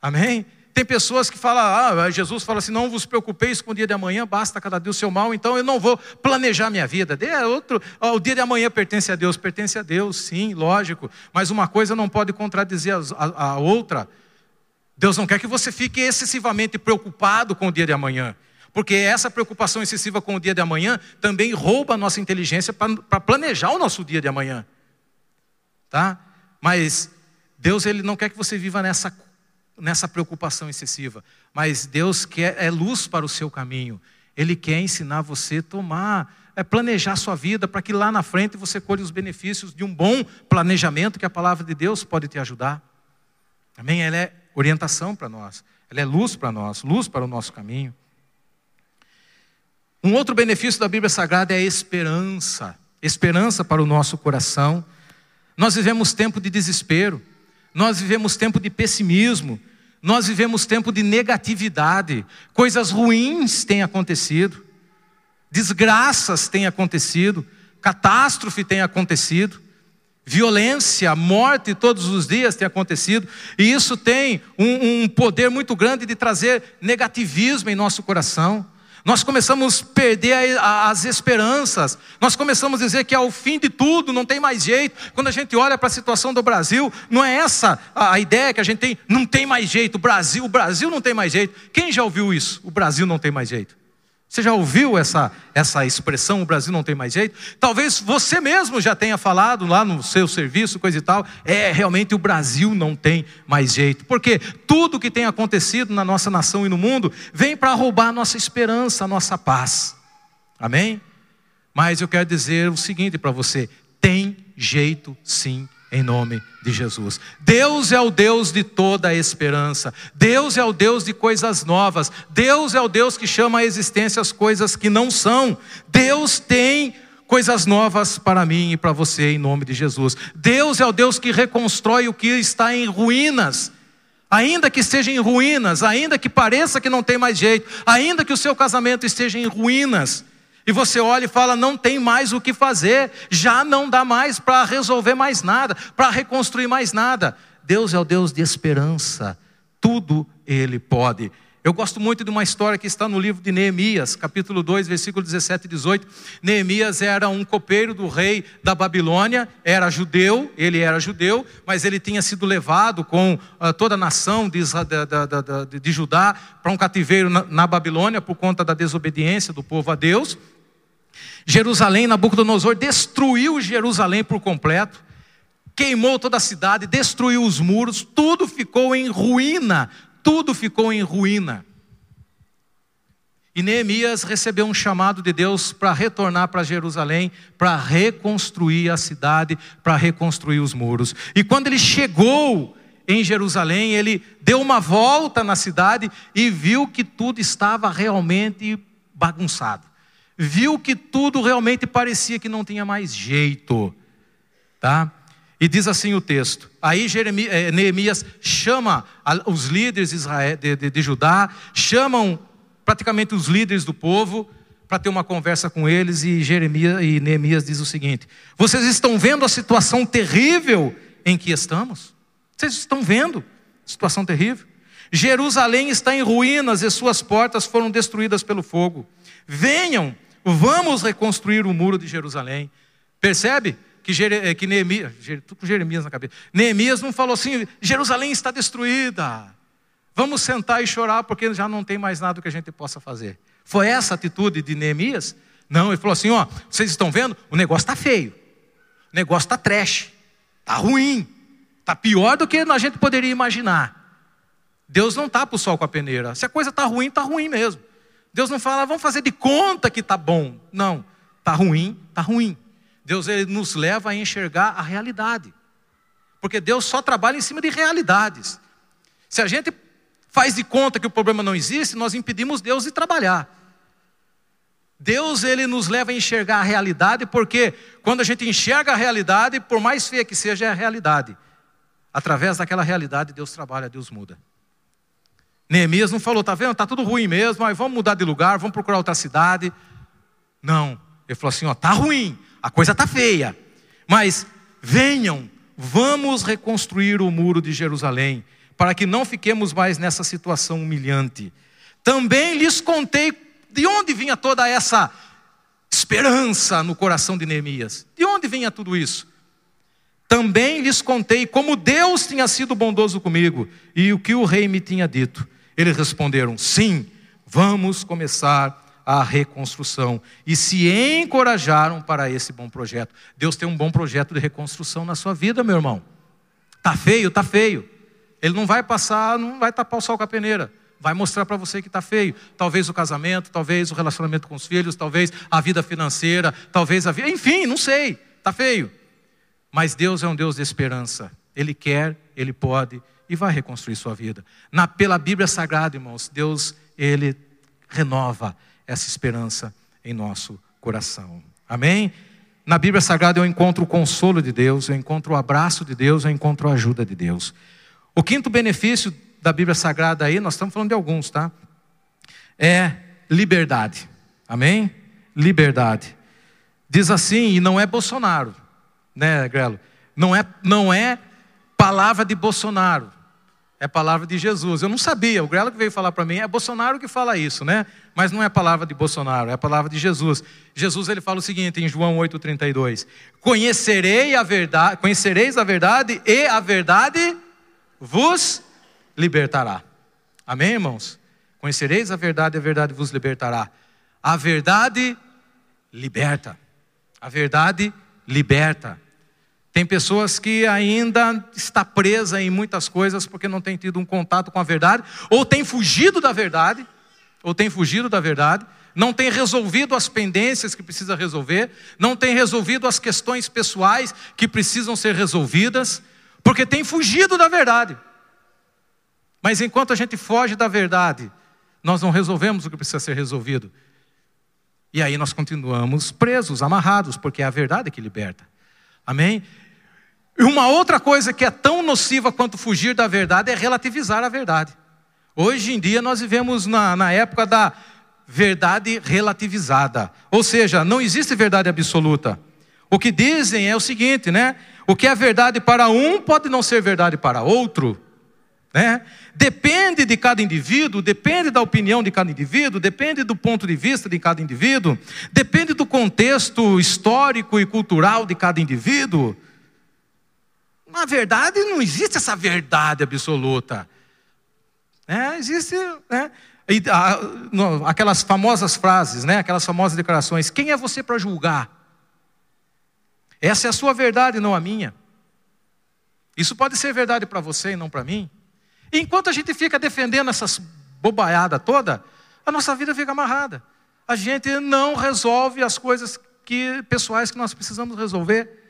Amém? Tem pessoas que falam, ah, Jesus fala assim: não vos preocupeis com o dia de amanhã, basta cada dia o seu mal, então eu não vou planejar minha vida. É outro, o dia de amanhã pertence a Deus, pertence a Deus, sim, lógico, mas uma coisa não pode contradizer a, a, a outra. Deus não quer que você fique excessivamente preocupado com o dia de amanhã. Porque essa preocupação excessiva com o dia de amanhã também rouba a nossa inteligência para planejar o nosso dia de amanhã. Tá? Mas Deus ele não quer que você viva nessa, nessa preocupação excessiva. Mas Deus quer é luz para o seu caminho. Ele quer ensinar você a tomar, é planejar a sua vida para que lá na frente você colhe os benefícios de um bom planejamento que a palavra de Deus pode te ajudar. Amém? Ela é orientação para nós. Ela é luz para nós, luz para o nosso caminho. Um outro benefício da Bíblia Sagrada é a esperança, esperança para o nosso coração. Nós vivemos tempo de desespero, nós vivemos tempo de pessimismo, nós vivemos tempo de negatividade, coisas ruins têm acontecido, desgraças têm acontecido, catástrofe tem acontecido, violência, morte todos os dias tem acontecido, e isso tem um, um poder muito grande de trazer negativismo em nosso coração. Nós começamos a perder as esperanças, nós começamos a dizer que ao fim de tudo não tem mais jeito. Quando a gente olha para a situação do Brasil, não é essa a ideia que a gente tem, não tem mais jeito, o Brasil, o Brasil não tem mais jeito. Quem já ouviu isso? O Brasil não tem mais jeito. Você já ouviu essa, essa expressão, o Brasil não tem mais jeito? Talvez você mesmo já tenha falado lá no seu serviço, coisa e tal. É, realmente o Brasil não tem mais jeito. Porque tudo que tem acontecido na nossa nação e no mundo vem para roubar a nossa esperança, a nossa paz. Amém? Mas eu quero dizer o seguinte para você: tem jeito sim em nome de Jesus. Deus é o Deus de toda a esperança. Deus é o Deus de coisas novas. Deus é o Deus que chama à existência as coisas que não são. Deus tem coisas novas para mim e para você em nome de Jesus. Deus é o Deus que reconstrói o que está em ruínas. Ainda que esteja em ruínas, ainda que pareça que não tem mais jeito, ainda que o seu casamento esteja em ruínas, e você olha e fala: não tem mais o que fazer, já não dá mais para resolver mais nada, para reconstruir mais nada. Deus é o Deus de esperança, tudo Ele pode. Eu gosto muito de uma história que está no livro de Neemias, capítulo 2, versículo 17 e 18. Neemias era um copeiro do rei da Babilônia, era judeu, ele era judeu, mas ele tinha sido levado com uh, toda a nação de, de, de, de Judá para um cativeiro na, na Babilônia por conta da desobediência do povo a Deus. Jerusalém, Nabucodonosor destruiu Jerusalém por completo, queimou toda a cidade, destruiu os muros, tudo ficou em ruína, tudo ficou em ruína. E Neemias recebeu um chamado de Deus para retornar para Jerusalém, para reconstruir a cidade, para reconstruir os muros. E quando ele chegou em Jerusalém, ele deu uma volta na cidade e viu que tudo estava realmente bagunçado. Viu que tudo realmente parecia que não tinha mais jeito, tá? E diz assim o texto: aí Jeremias, eh, Neemias chama os líderes de, Israel, de, de, de Judá, chamam praticamente os líderes do povo para ter uma conversa com eles e Jeremias e Neemias diz o seguinte: Vocês estão vendo a situação terrível em que estamos? Vocês estão vendo? Situação terrível. Jerusalém está em ruínas e suas portas foram destruídas pelo fogo. Venham, vamos reconstruir o muro de Jerusalém. Percebe? que, eh, que Neemias, estou com Jeremias na cabeça, Neemias não falou assim, Jerusalém está destruída, vamos sentar e chorar porque já não tem mais nada que a gente possa fazer. Foi essa a atitude de Neemias? Não, ele falou assim, ó, vocês estão vendo? O negócio está feio, o negócio está trash, está ruim, está pior do que a gente poderia imaginar. Deus não está para o sol com a peneira, se a coisa está ruim, está ruim mesmo. Deus não fala, vamos fazer de conta que está bom. Não, está ruim, está ruim. Deus ele nos leva a enxergar a realidade. Porque Deus só trabalha em cima de realidades. Se a gente faz de conta que o problema não existe, nós impedimos Deus de trabalhar. Deus ele nos leva a enxergar a realidade, porque quando a gente enxerga a realidade, por mais feia que seja, é a realidade. Através daquela realidade, Deus trabalha, Deus muda. Neemias não falou, tá vendo? Tá tudo ruim mesmo, mas vamos mudar de lugar, vamos procurar outra cidade. Não, ele falou assim, ó, tá ruim, a coisa tá feia. Mas venham, vamos reconstruir o muro de Jerusalém, para que não fiquemos mais nessa situação humilhante. Também lhes contei de onde vinha toda essa esperança no coração de Neemias? De onde vinha tudo isso? Também lhes contei como Deus tinha sido bondoso comigo e o que o rei me tinha dito. Eles responderam: sim, vamos começar a reconstrução. E se encorajaram para esse bom projeto. Deus tem um bom projeto de reconstrução na sua vida, meu irmão. Tá feio, tá feio. Ele não vai passar, não vai tapar o sol com a peneira vai mostrar para você que está feio. Talvez o casamento, talvez o relacionamento com os filhos, talvez a vida financeira, talvez a vida. Enfim, não sei, está feio. Mas Deus é um Deus de esperança. Ele quer, Ele pode e vai reconstruir sua vida. Na, pela Bíblia Sagrada, irmãos, Deus, Ele renova essa esperança em nosso coração. Amém? Na Bíblia Sagrada eu encontro o consolo de Deus, eu encontro o abraço de Deus, eu encontro a ajuda de Deus. O quinto benefício da Bíblia Sagrada aí, nós estamos falando de alguns, tá? É liberdade. Amém? Liberdade. Diz assim, e não é Bolsonaro, né, Grelo? Não é, não é palavra de Bolsonaro, é palavra de Jesus. Eu não sabia, o Grelo que veio falar para mim, é Bolsonaro que fala isso, né? Mas não é palavra de Bolsonaro, é a palavra de Jesus. Jesus ele fala o seguinte em João 8:32: Conhecerei a verdade, conhecereis a verdade e a verdade vos libertará. Amém, irmãos? Conhecereis a verdade e a verdade vos libertará. A verdade liberta. A verdade liberta. Tem pessoas que ainda está presa em muitas coisas porque não tem tido um contato com a verdade, ou tem fugido da verdade, ou tem fugido da verdade, não tem resolvido as pendências que precisa resolver, não tem resolvido as questões pessoais que precisam ser resolvidas, porque tem fugido da verdade. Mas enquanto a gente foge da verdade, nós não resolvemos o que precisa ser resolvido. E aí nós continuamos presos, amarrados, porque é a verdade que liberta. Amém? E uma outra coisa que é tão nociva quanto fugir da verdade é relativizar a verdade. Hoje em dia nós vivemos na, na época da verdade relativizada. Ou seja, não existe verdade absoluta. O que dizem é o seguinte, né? O que é verdade para um pode não ser verdade para outro. Né? Depende de cada indivíduo, depende da opinião de cada indivíduo, depende do ponto de vista de cada indivíduo, depende do contexto histórico e cultural de cada indivíduo. Na verdade, não existe essa verdade absoluta. É, existe né? e, a, no, aquelas famosas frases, né? aquelas famosas declarações: quem é você para julgar? Essa é a sua verdade, não a minha. Isso pode ser verdade para você e não para mim. Enquanto a gente fica defendendo essas bobaiadas toda, a nossa vida fica amarrada. A gente não resolve as coisas que, pessoais que nós precisamos resolver.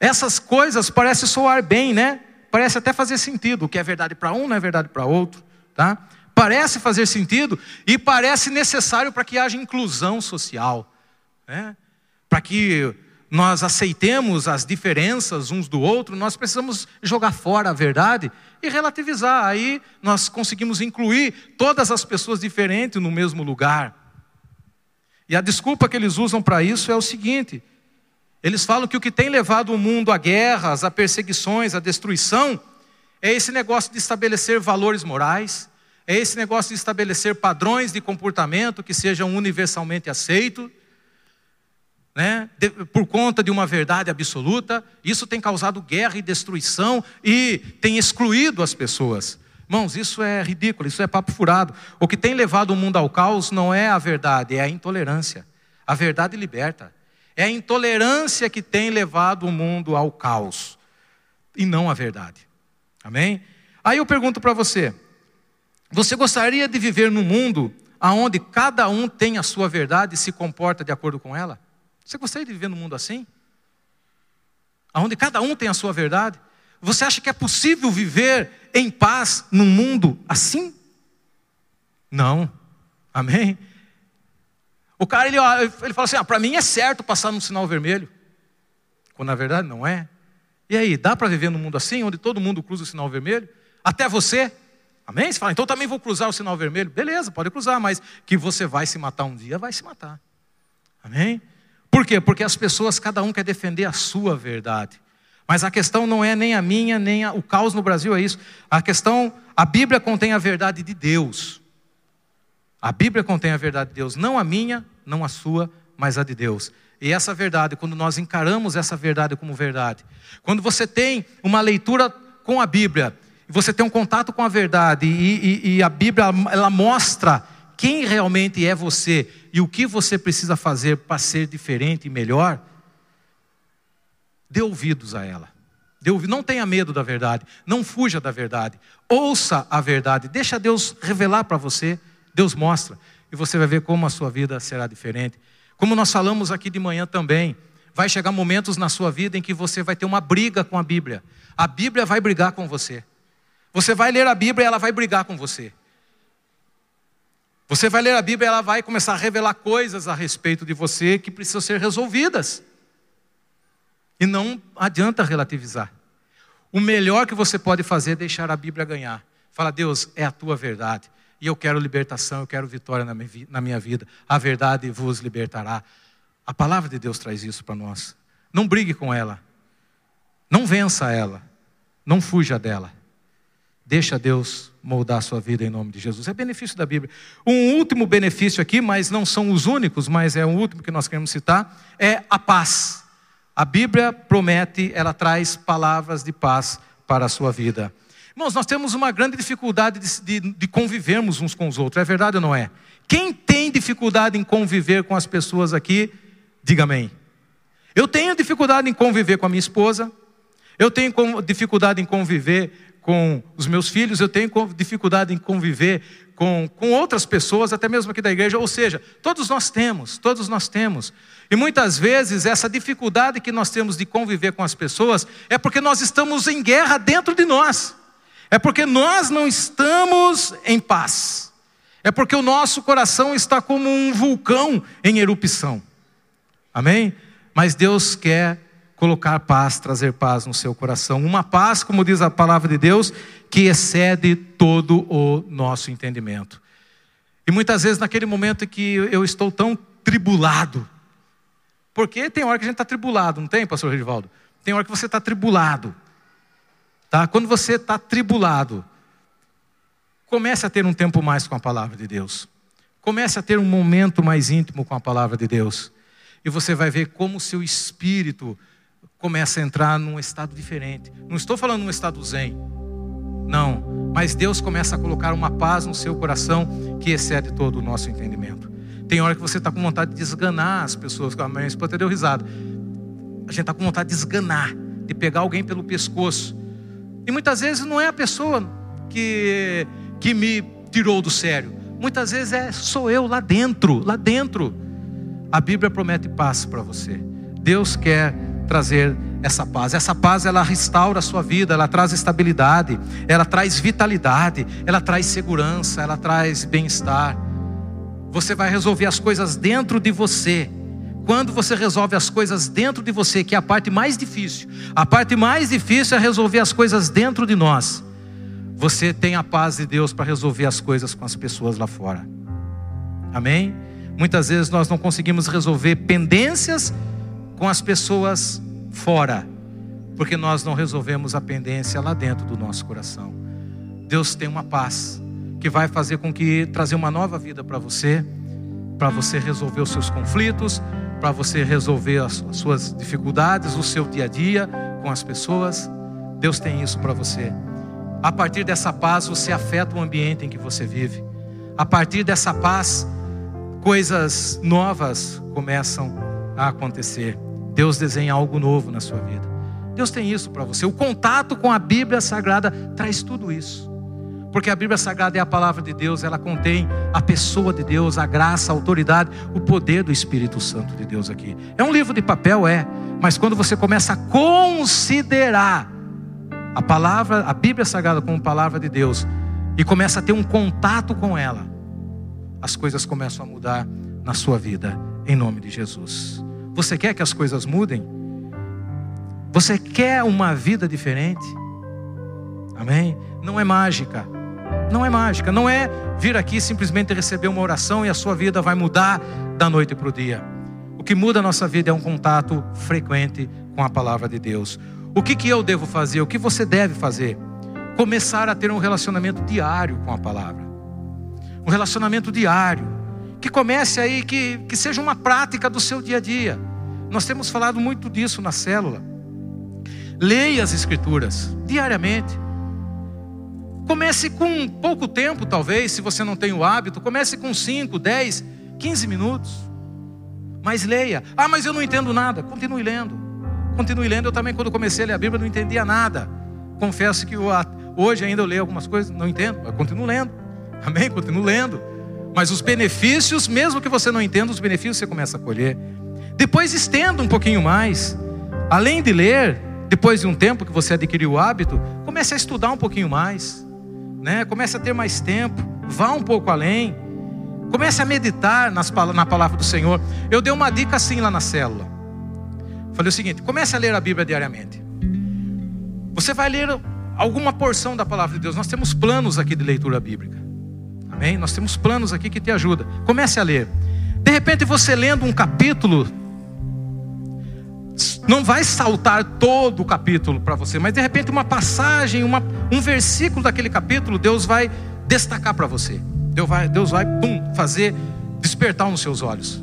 Essas coisas parecem soar bem, né? Parece até fazer sentido. O que é verdade para um não é verdade para outro, tá? Parece fazer sentido e parece necessário para que haja inclusão social, né? Para que nós aceitemos as diferenças uns do outro, nós precisamos jogar fora a verdade e relativizar. Aí nós conseguimos incluir todas as pessoas diferentes no mesmo lugar. E a desculpa que eles usam para isso é o seguinte: eles falam que o que tem levado o mundo a guerras, a perseguições, a destruição, é esse negócio de estabelecer valores morais, é esse negócio de estabelecer padrões de comportamento que sejam universalmente aceitos né, de, por conta de uma verdade absoluta, isso tem causado guerra e destruição e tem excluído as pessoas. Irmãos, isso é ridículo, isso é papo furado. O que tem levado o mundo ao caos não é a verdade, é a intolerância. A verdade liberta. É a intolerância que tem levado o mundo ao caos, e não a verdade. Amém? Aí eu pergunto para você: você gostaria de viver num mundo aonde cada um tem a sua verdade e se comporta de acordo com ela? Você gostaria de viver num mundo assim? Aonde cada um tem a sua verdade? Você acha que é possível viver em paz num mundo assim? Não. Amém? O cara, ele, ele fala assim: ah, para mim é certo passar no sinal vermelho. Quando na verdade não é. E aí, dá para viver num mundo assim, onde todo mundo cruza o sinal vermelho? Até você? Amém? Você fala, então também vou cruzar o sinal vermelho. Beleza, pode cruzar, mas que você vai se matar um dia, vai se matar. Amém? Por quê? Porque as pessoas, cada um quer defender a sua verdade. Mas a questão não é nem a minha, nem a, o caos no Brasil é isso. A questão, a Bíblia contém a verdade de Deus. A Bíblia contém a verdade de Deus, não a minha, não a sua, mas a de Deus. E essa verdade, quando nós encaramos essa verdade como verdade, quando você tem uma leitura com a Bíblia, você tem um contato com a verdade, e, e, e a Bíblia ela mostra quem realmente é você e o que você precisa fazer para ser diferente e melhor, dê ouvidos a ela. Dê. Não tenha medo da verdade, não fuja da verdade. Ouça a verdade, deixa Deus revelar para você, Deus mostra, e você vai ver como a sua vida será diferente. Como nós falamos aqui de manhã também, vai chegar momentos na sua vida em que você vai ter uma briga com a Bíblia. A Bíblia vai brigar com você. Você vai ler a Bíblia e ela vai brigar com você. Você vai ler a Bíblia e ela vai começar a revelar coisas a respeito de você que precisam ser resolvidas. E não adianta relativizar. O melhor que você pode fazer é deixar a Bíblia ganhar. Fala, Deus, é a tua verdade. E eu quero libertação, eu quero vitória na minha vida. A verdade vos libertará. A palavra de Deus traz isso para nós. Não brigue com ela. Não vença ela. Não fuja dela. Deixa Deus moldar a sua vida em nome de Jesus. É benefício da Bíblia. Um último benefício aqui, mas não são os únicos, mas é o último que nós queremos citar, é a paz. A Bíblia promete, ela traz palavras de paz para a sua vida. Irmãos, nós temos uma grande dificuldade de, de, de, convivermos uns com os outros, é verdade ou não é? Quem tem dificuldade em conviver com as pessoas aqui, diga amém. Eu tenho dificuldade em conviver com a minha esposa, eu tenho dificuldade em conviver com os meus filhos, eu tenho dificuldade em conviver com, com outras pessoas, até mesmo aqui da igreja, ou seja, todos nós temos, todos nós temos. E muitas vezes essa dificuldade que nós temos de conviver com as pessoas é porque nós estamos em guerra dentro de nós, é porque nós não estamos em paz, é porque o nosso coração está como um vulcão em erupção. Amém? Mas Deus quer colocar paz, trazer paz no seu coração. Uma paz, como diz a palavra de Deus, que excede todo o nosso entendimento. E muitas vezes, naquele momento que eu estou tão tribulado, porque tem hora que a gente está tribulado, não tem, pastor Rivaldo? Tem hora que você está tribulado. Tá? Quando você está tribulado, comece a ter um tempo mais com a palavra de Deus. Comece a ter um momento mais íntimo com a palavra de Deus. E você vai ver como o seu espírito começa a entrar num estado diferente. Não estou falando num estado zen. Não, mas Deus começa a colocar uma paz no seu coração que excede todo o nosso entendimento. Tem hora que você está com vontade de esganar as pessoas, a mãe esposa deu risada. A gente está com vontade de esganar, de pegar alguém pelo pescoço. E muitas vezes não é a pessoa que, que me tirou do sério. Muitas vezes é sou eu lá dentro, lá dentro. A Bíblia promete paz para você. Deus quer trazer essa paz. Essa paz ela restaura a sua vida, ela traz estabilidade, ela traz vitalidade, ela traz segurança, ela traz bem-estar. Você vai resolver as coisas dentro de você. Quando você resolve as coisas dentro de você, que é a parte mais difícil, a parte mais difícil é resolver as coisas dentro de nós. Você tem a paz de Deus para resolver as coisas com as pessoas lá fora. Amém? Muitas vezes nós não conseguimos resolver pendências com as pessoas fora, porque nós não resolvemos a pendência lá dentro do nosso coração. Deus tem uma paz que vai fazer com que trazer uma nova vida para você, para você resolver os seus conflitos, para você resolver as suas dificuldades, o seu dia a dia com as pessoas. Deus tem isso para você. A partir dessa paz, você afeta o ambiente em que você vive. A partir dessa paz, coisas novas começam a acontecer. Deus desenha algo novo na sua vida. Deus tem isso para você. O contato com a Bíblia Sagrada traz tudo isso. Porque a Bíblia Sagrada é a palavra de Deus, ela contém a pessoa de Deus, a graça, a autoridade, o poder do Espírito Santo de Deus aqui. É um livro de papel, é, mas quando você começa a considerar a palavra, a Bíblia Sagrada como palavra de Deus, e começa a ter um contato com ela, as coisas começam a mudar na sua vida, em nome de Jesus. Você quer que as coisas mudem? Você quer uma vida diferente? Amém? Não é mágica. Não é mágica. Não é vir aqui simplesmente receber uma oração e a sua vida vai mudar da noite para o dia. O que muda a nossa vida é um contato frequente com a palavra de Deus. O que, que eu devo fazer? O que você deve fazer? Começar a ter um relacionamento diário com a palavra. Um relacionamento diário. Que comece aí, que, que seja uma prática do seu dia a dia. Nós temos falado muito disso na célula. Leia as Escrituras diariamente. Comece com pouco tempo, talvez, se você não tem o hábito. Comece com 5, 10, 15 minutos. Mas leia. Ah, mas eu não entendo nada. Continue lendo. Continue lendo. Eu também, quando comecei a ler a Bíblia, não entendia nada. Confesso que hoje ainda eu leio algumas coisas, não entendo, mas continuo lendo. Amém? Continuo lendo. Mas os benefícios, mesmo que você não entenda, os benefícios você começa a colher. Depois estenda um pouquinho mais. Além de ler, depois de um tempo que você adquiriu o hábito, comece a estudar um pouquinho mais. Né? Comece a ter mais tempo. Vá um pouco além. Comece a meditar nas, na palavra do Senhor. Eu dei uma dica assim lá na célula. Falei o seguinte: comece a ler a Bíblia diariamente. Você vai ler alguma porção da palavra de Deus. Nós temos planos aqui de leitura bíblica. Amém? Nós temos planos aqui que te ajudam. Comece a ler. De repente você lendo um capítulo, não vai saltar todo o capítulo para você, mas de repente uma passagem, uma, um versículo daquele capítulo, Deus vai destacar para você. Deus vai, Deus vai pum, fazer despertar nos seus olhos.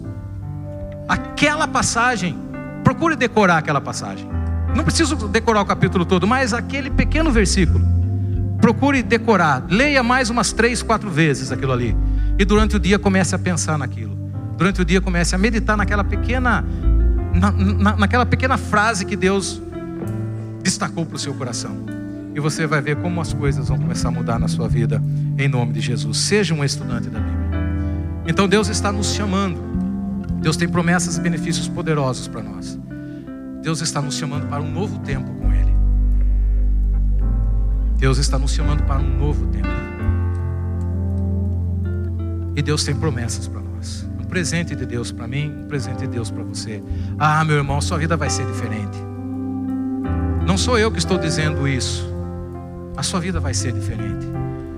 Aquela passagem, procure decorar aquela passagem. Não preciso decorar o capítulo todo, mas aquele pequeno versículo. Procure decorar, leia mais umas três, quatro vezes aquilo ali. E durante o dia comece a pensar naquilo. Durante o dia comece a meditar naquela pequena, na, na, naquela pequena frase que Deus destacou para o seu coração. E você vai ver como as coisas vão começar a mudar na sua vida, em nome de Jesus. Seja um estudante da Bíblia. Então Deus está nos chamando. Deus tem promessas e benefícios poderosos para nós. Deus está nos chamando para um novo tempo com Ele. Deus está nos chamando para um novo tempo. E Deus tem promessas para nós. Presente de Deus para mim, um presente de Deus para você. Ah, meu irmão, sua vida vai ser diferente. Não sou eu que estou dizendo isso. A sua vida vai ser diferente.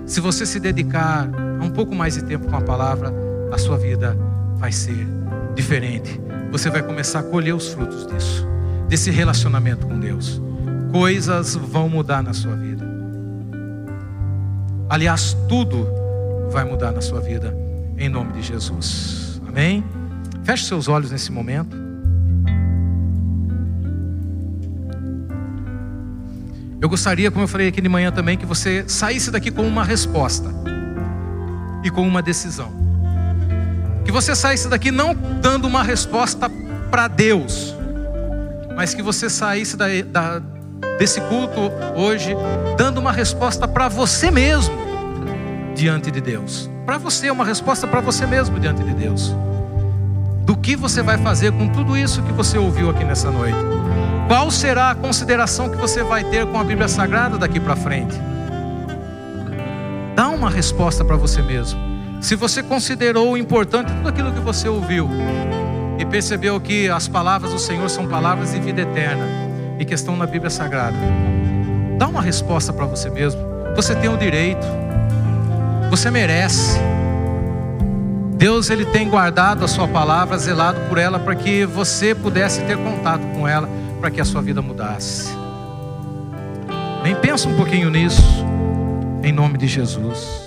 Se você se dedicar um pouco mais de tempo com a palavra, a sua vida vai ser diferente. Você vai começar a colher os frutos disso, desse relacionamento com Deus. Coisas vão mudar na sua vida. Aliás, tudo vai mudar na sua vida, em nome de Jesus. Amém? Feche seus olhos nesse momento. Eu gostaria, como eu falei aqui de manhã também, que você saísse daqui com uma resposta e com uma decisão. Que você saísse daqui não dando uma resposta para Deus, mas que você saísse da, da desse culto hoje, dando uma resposta para você mesmo diante de Deus. Para você, uma resposta para você mesmo diante de Deus. Do que você vai fazer com tudo isso que você ouviu aqui nessa noite? Qual será a consideração que você vai ter com a Bíblia Sagrada daqui para frente? Dá uma resposta para você mesmo. Se você considerou importante tudo aquilo que você ouviu e percebeu que as palavras do Senhor são palavras de vida eterna, e que estão na Bíblia Sagrada. Dá uma resposta para você mesmo. Você tem o direito. Você merece. Deus ele tem guardado a sua palavra, zelado por ela para que você pudesse ter contato com ela, para que a sua vida mudasse. Nem pensa um pouquinho nisso, em nome de Jesus.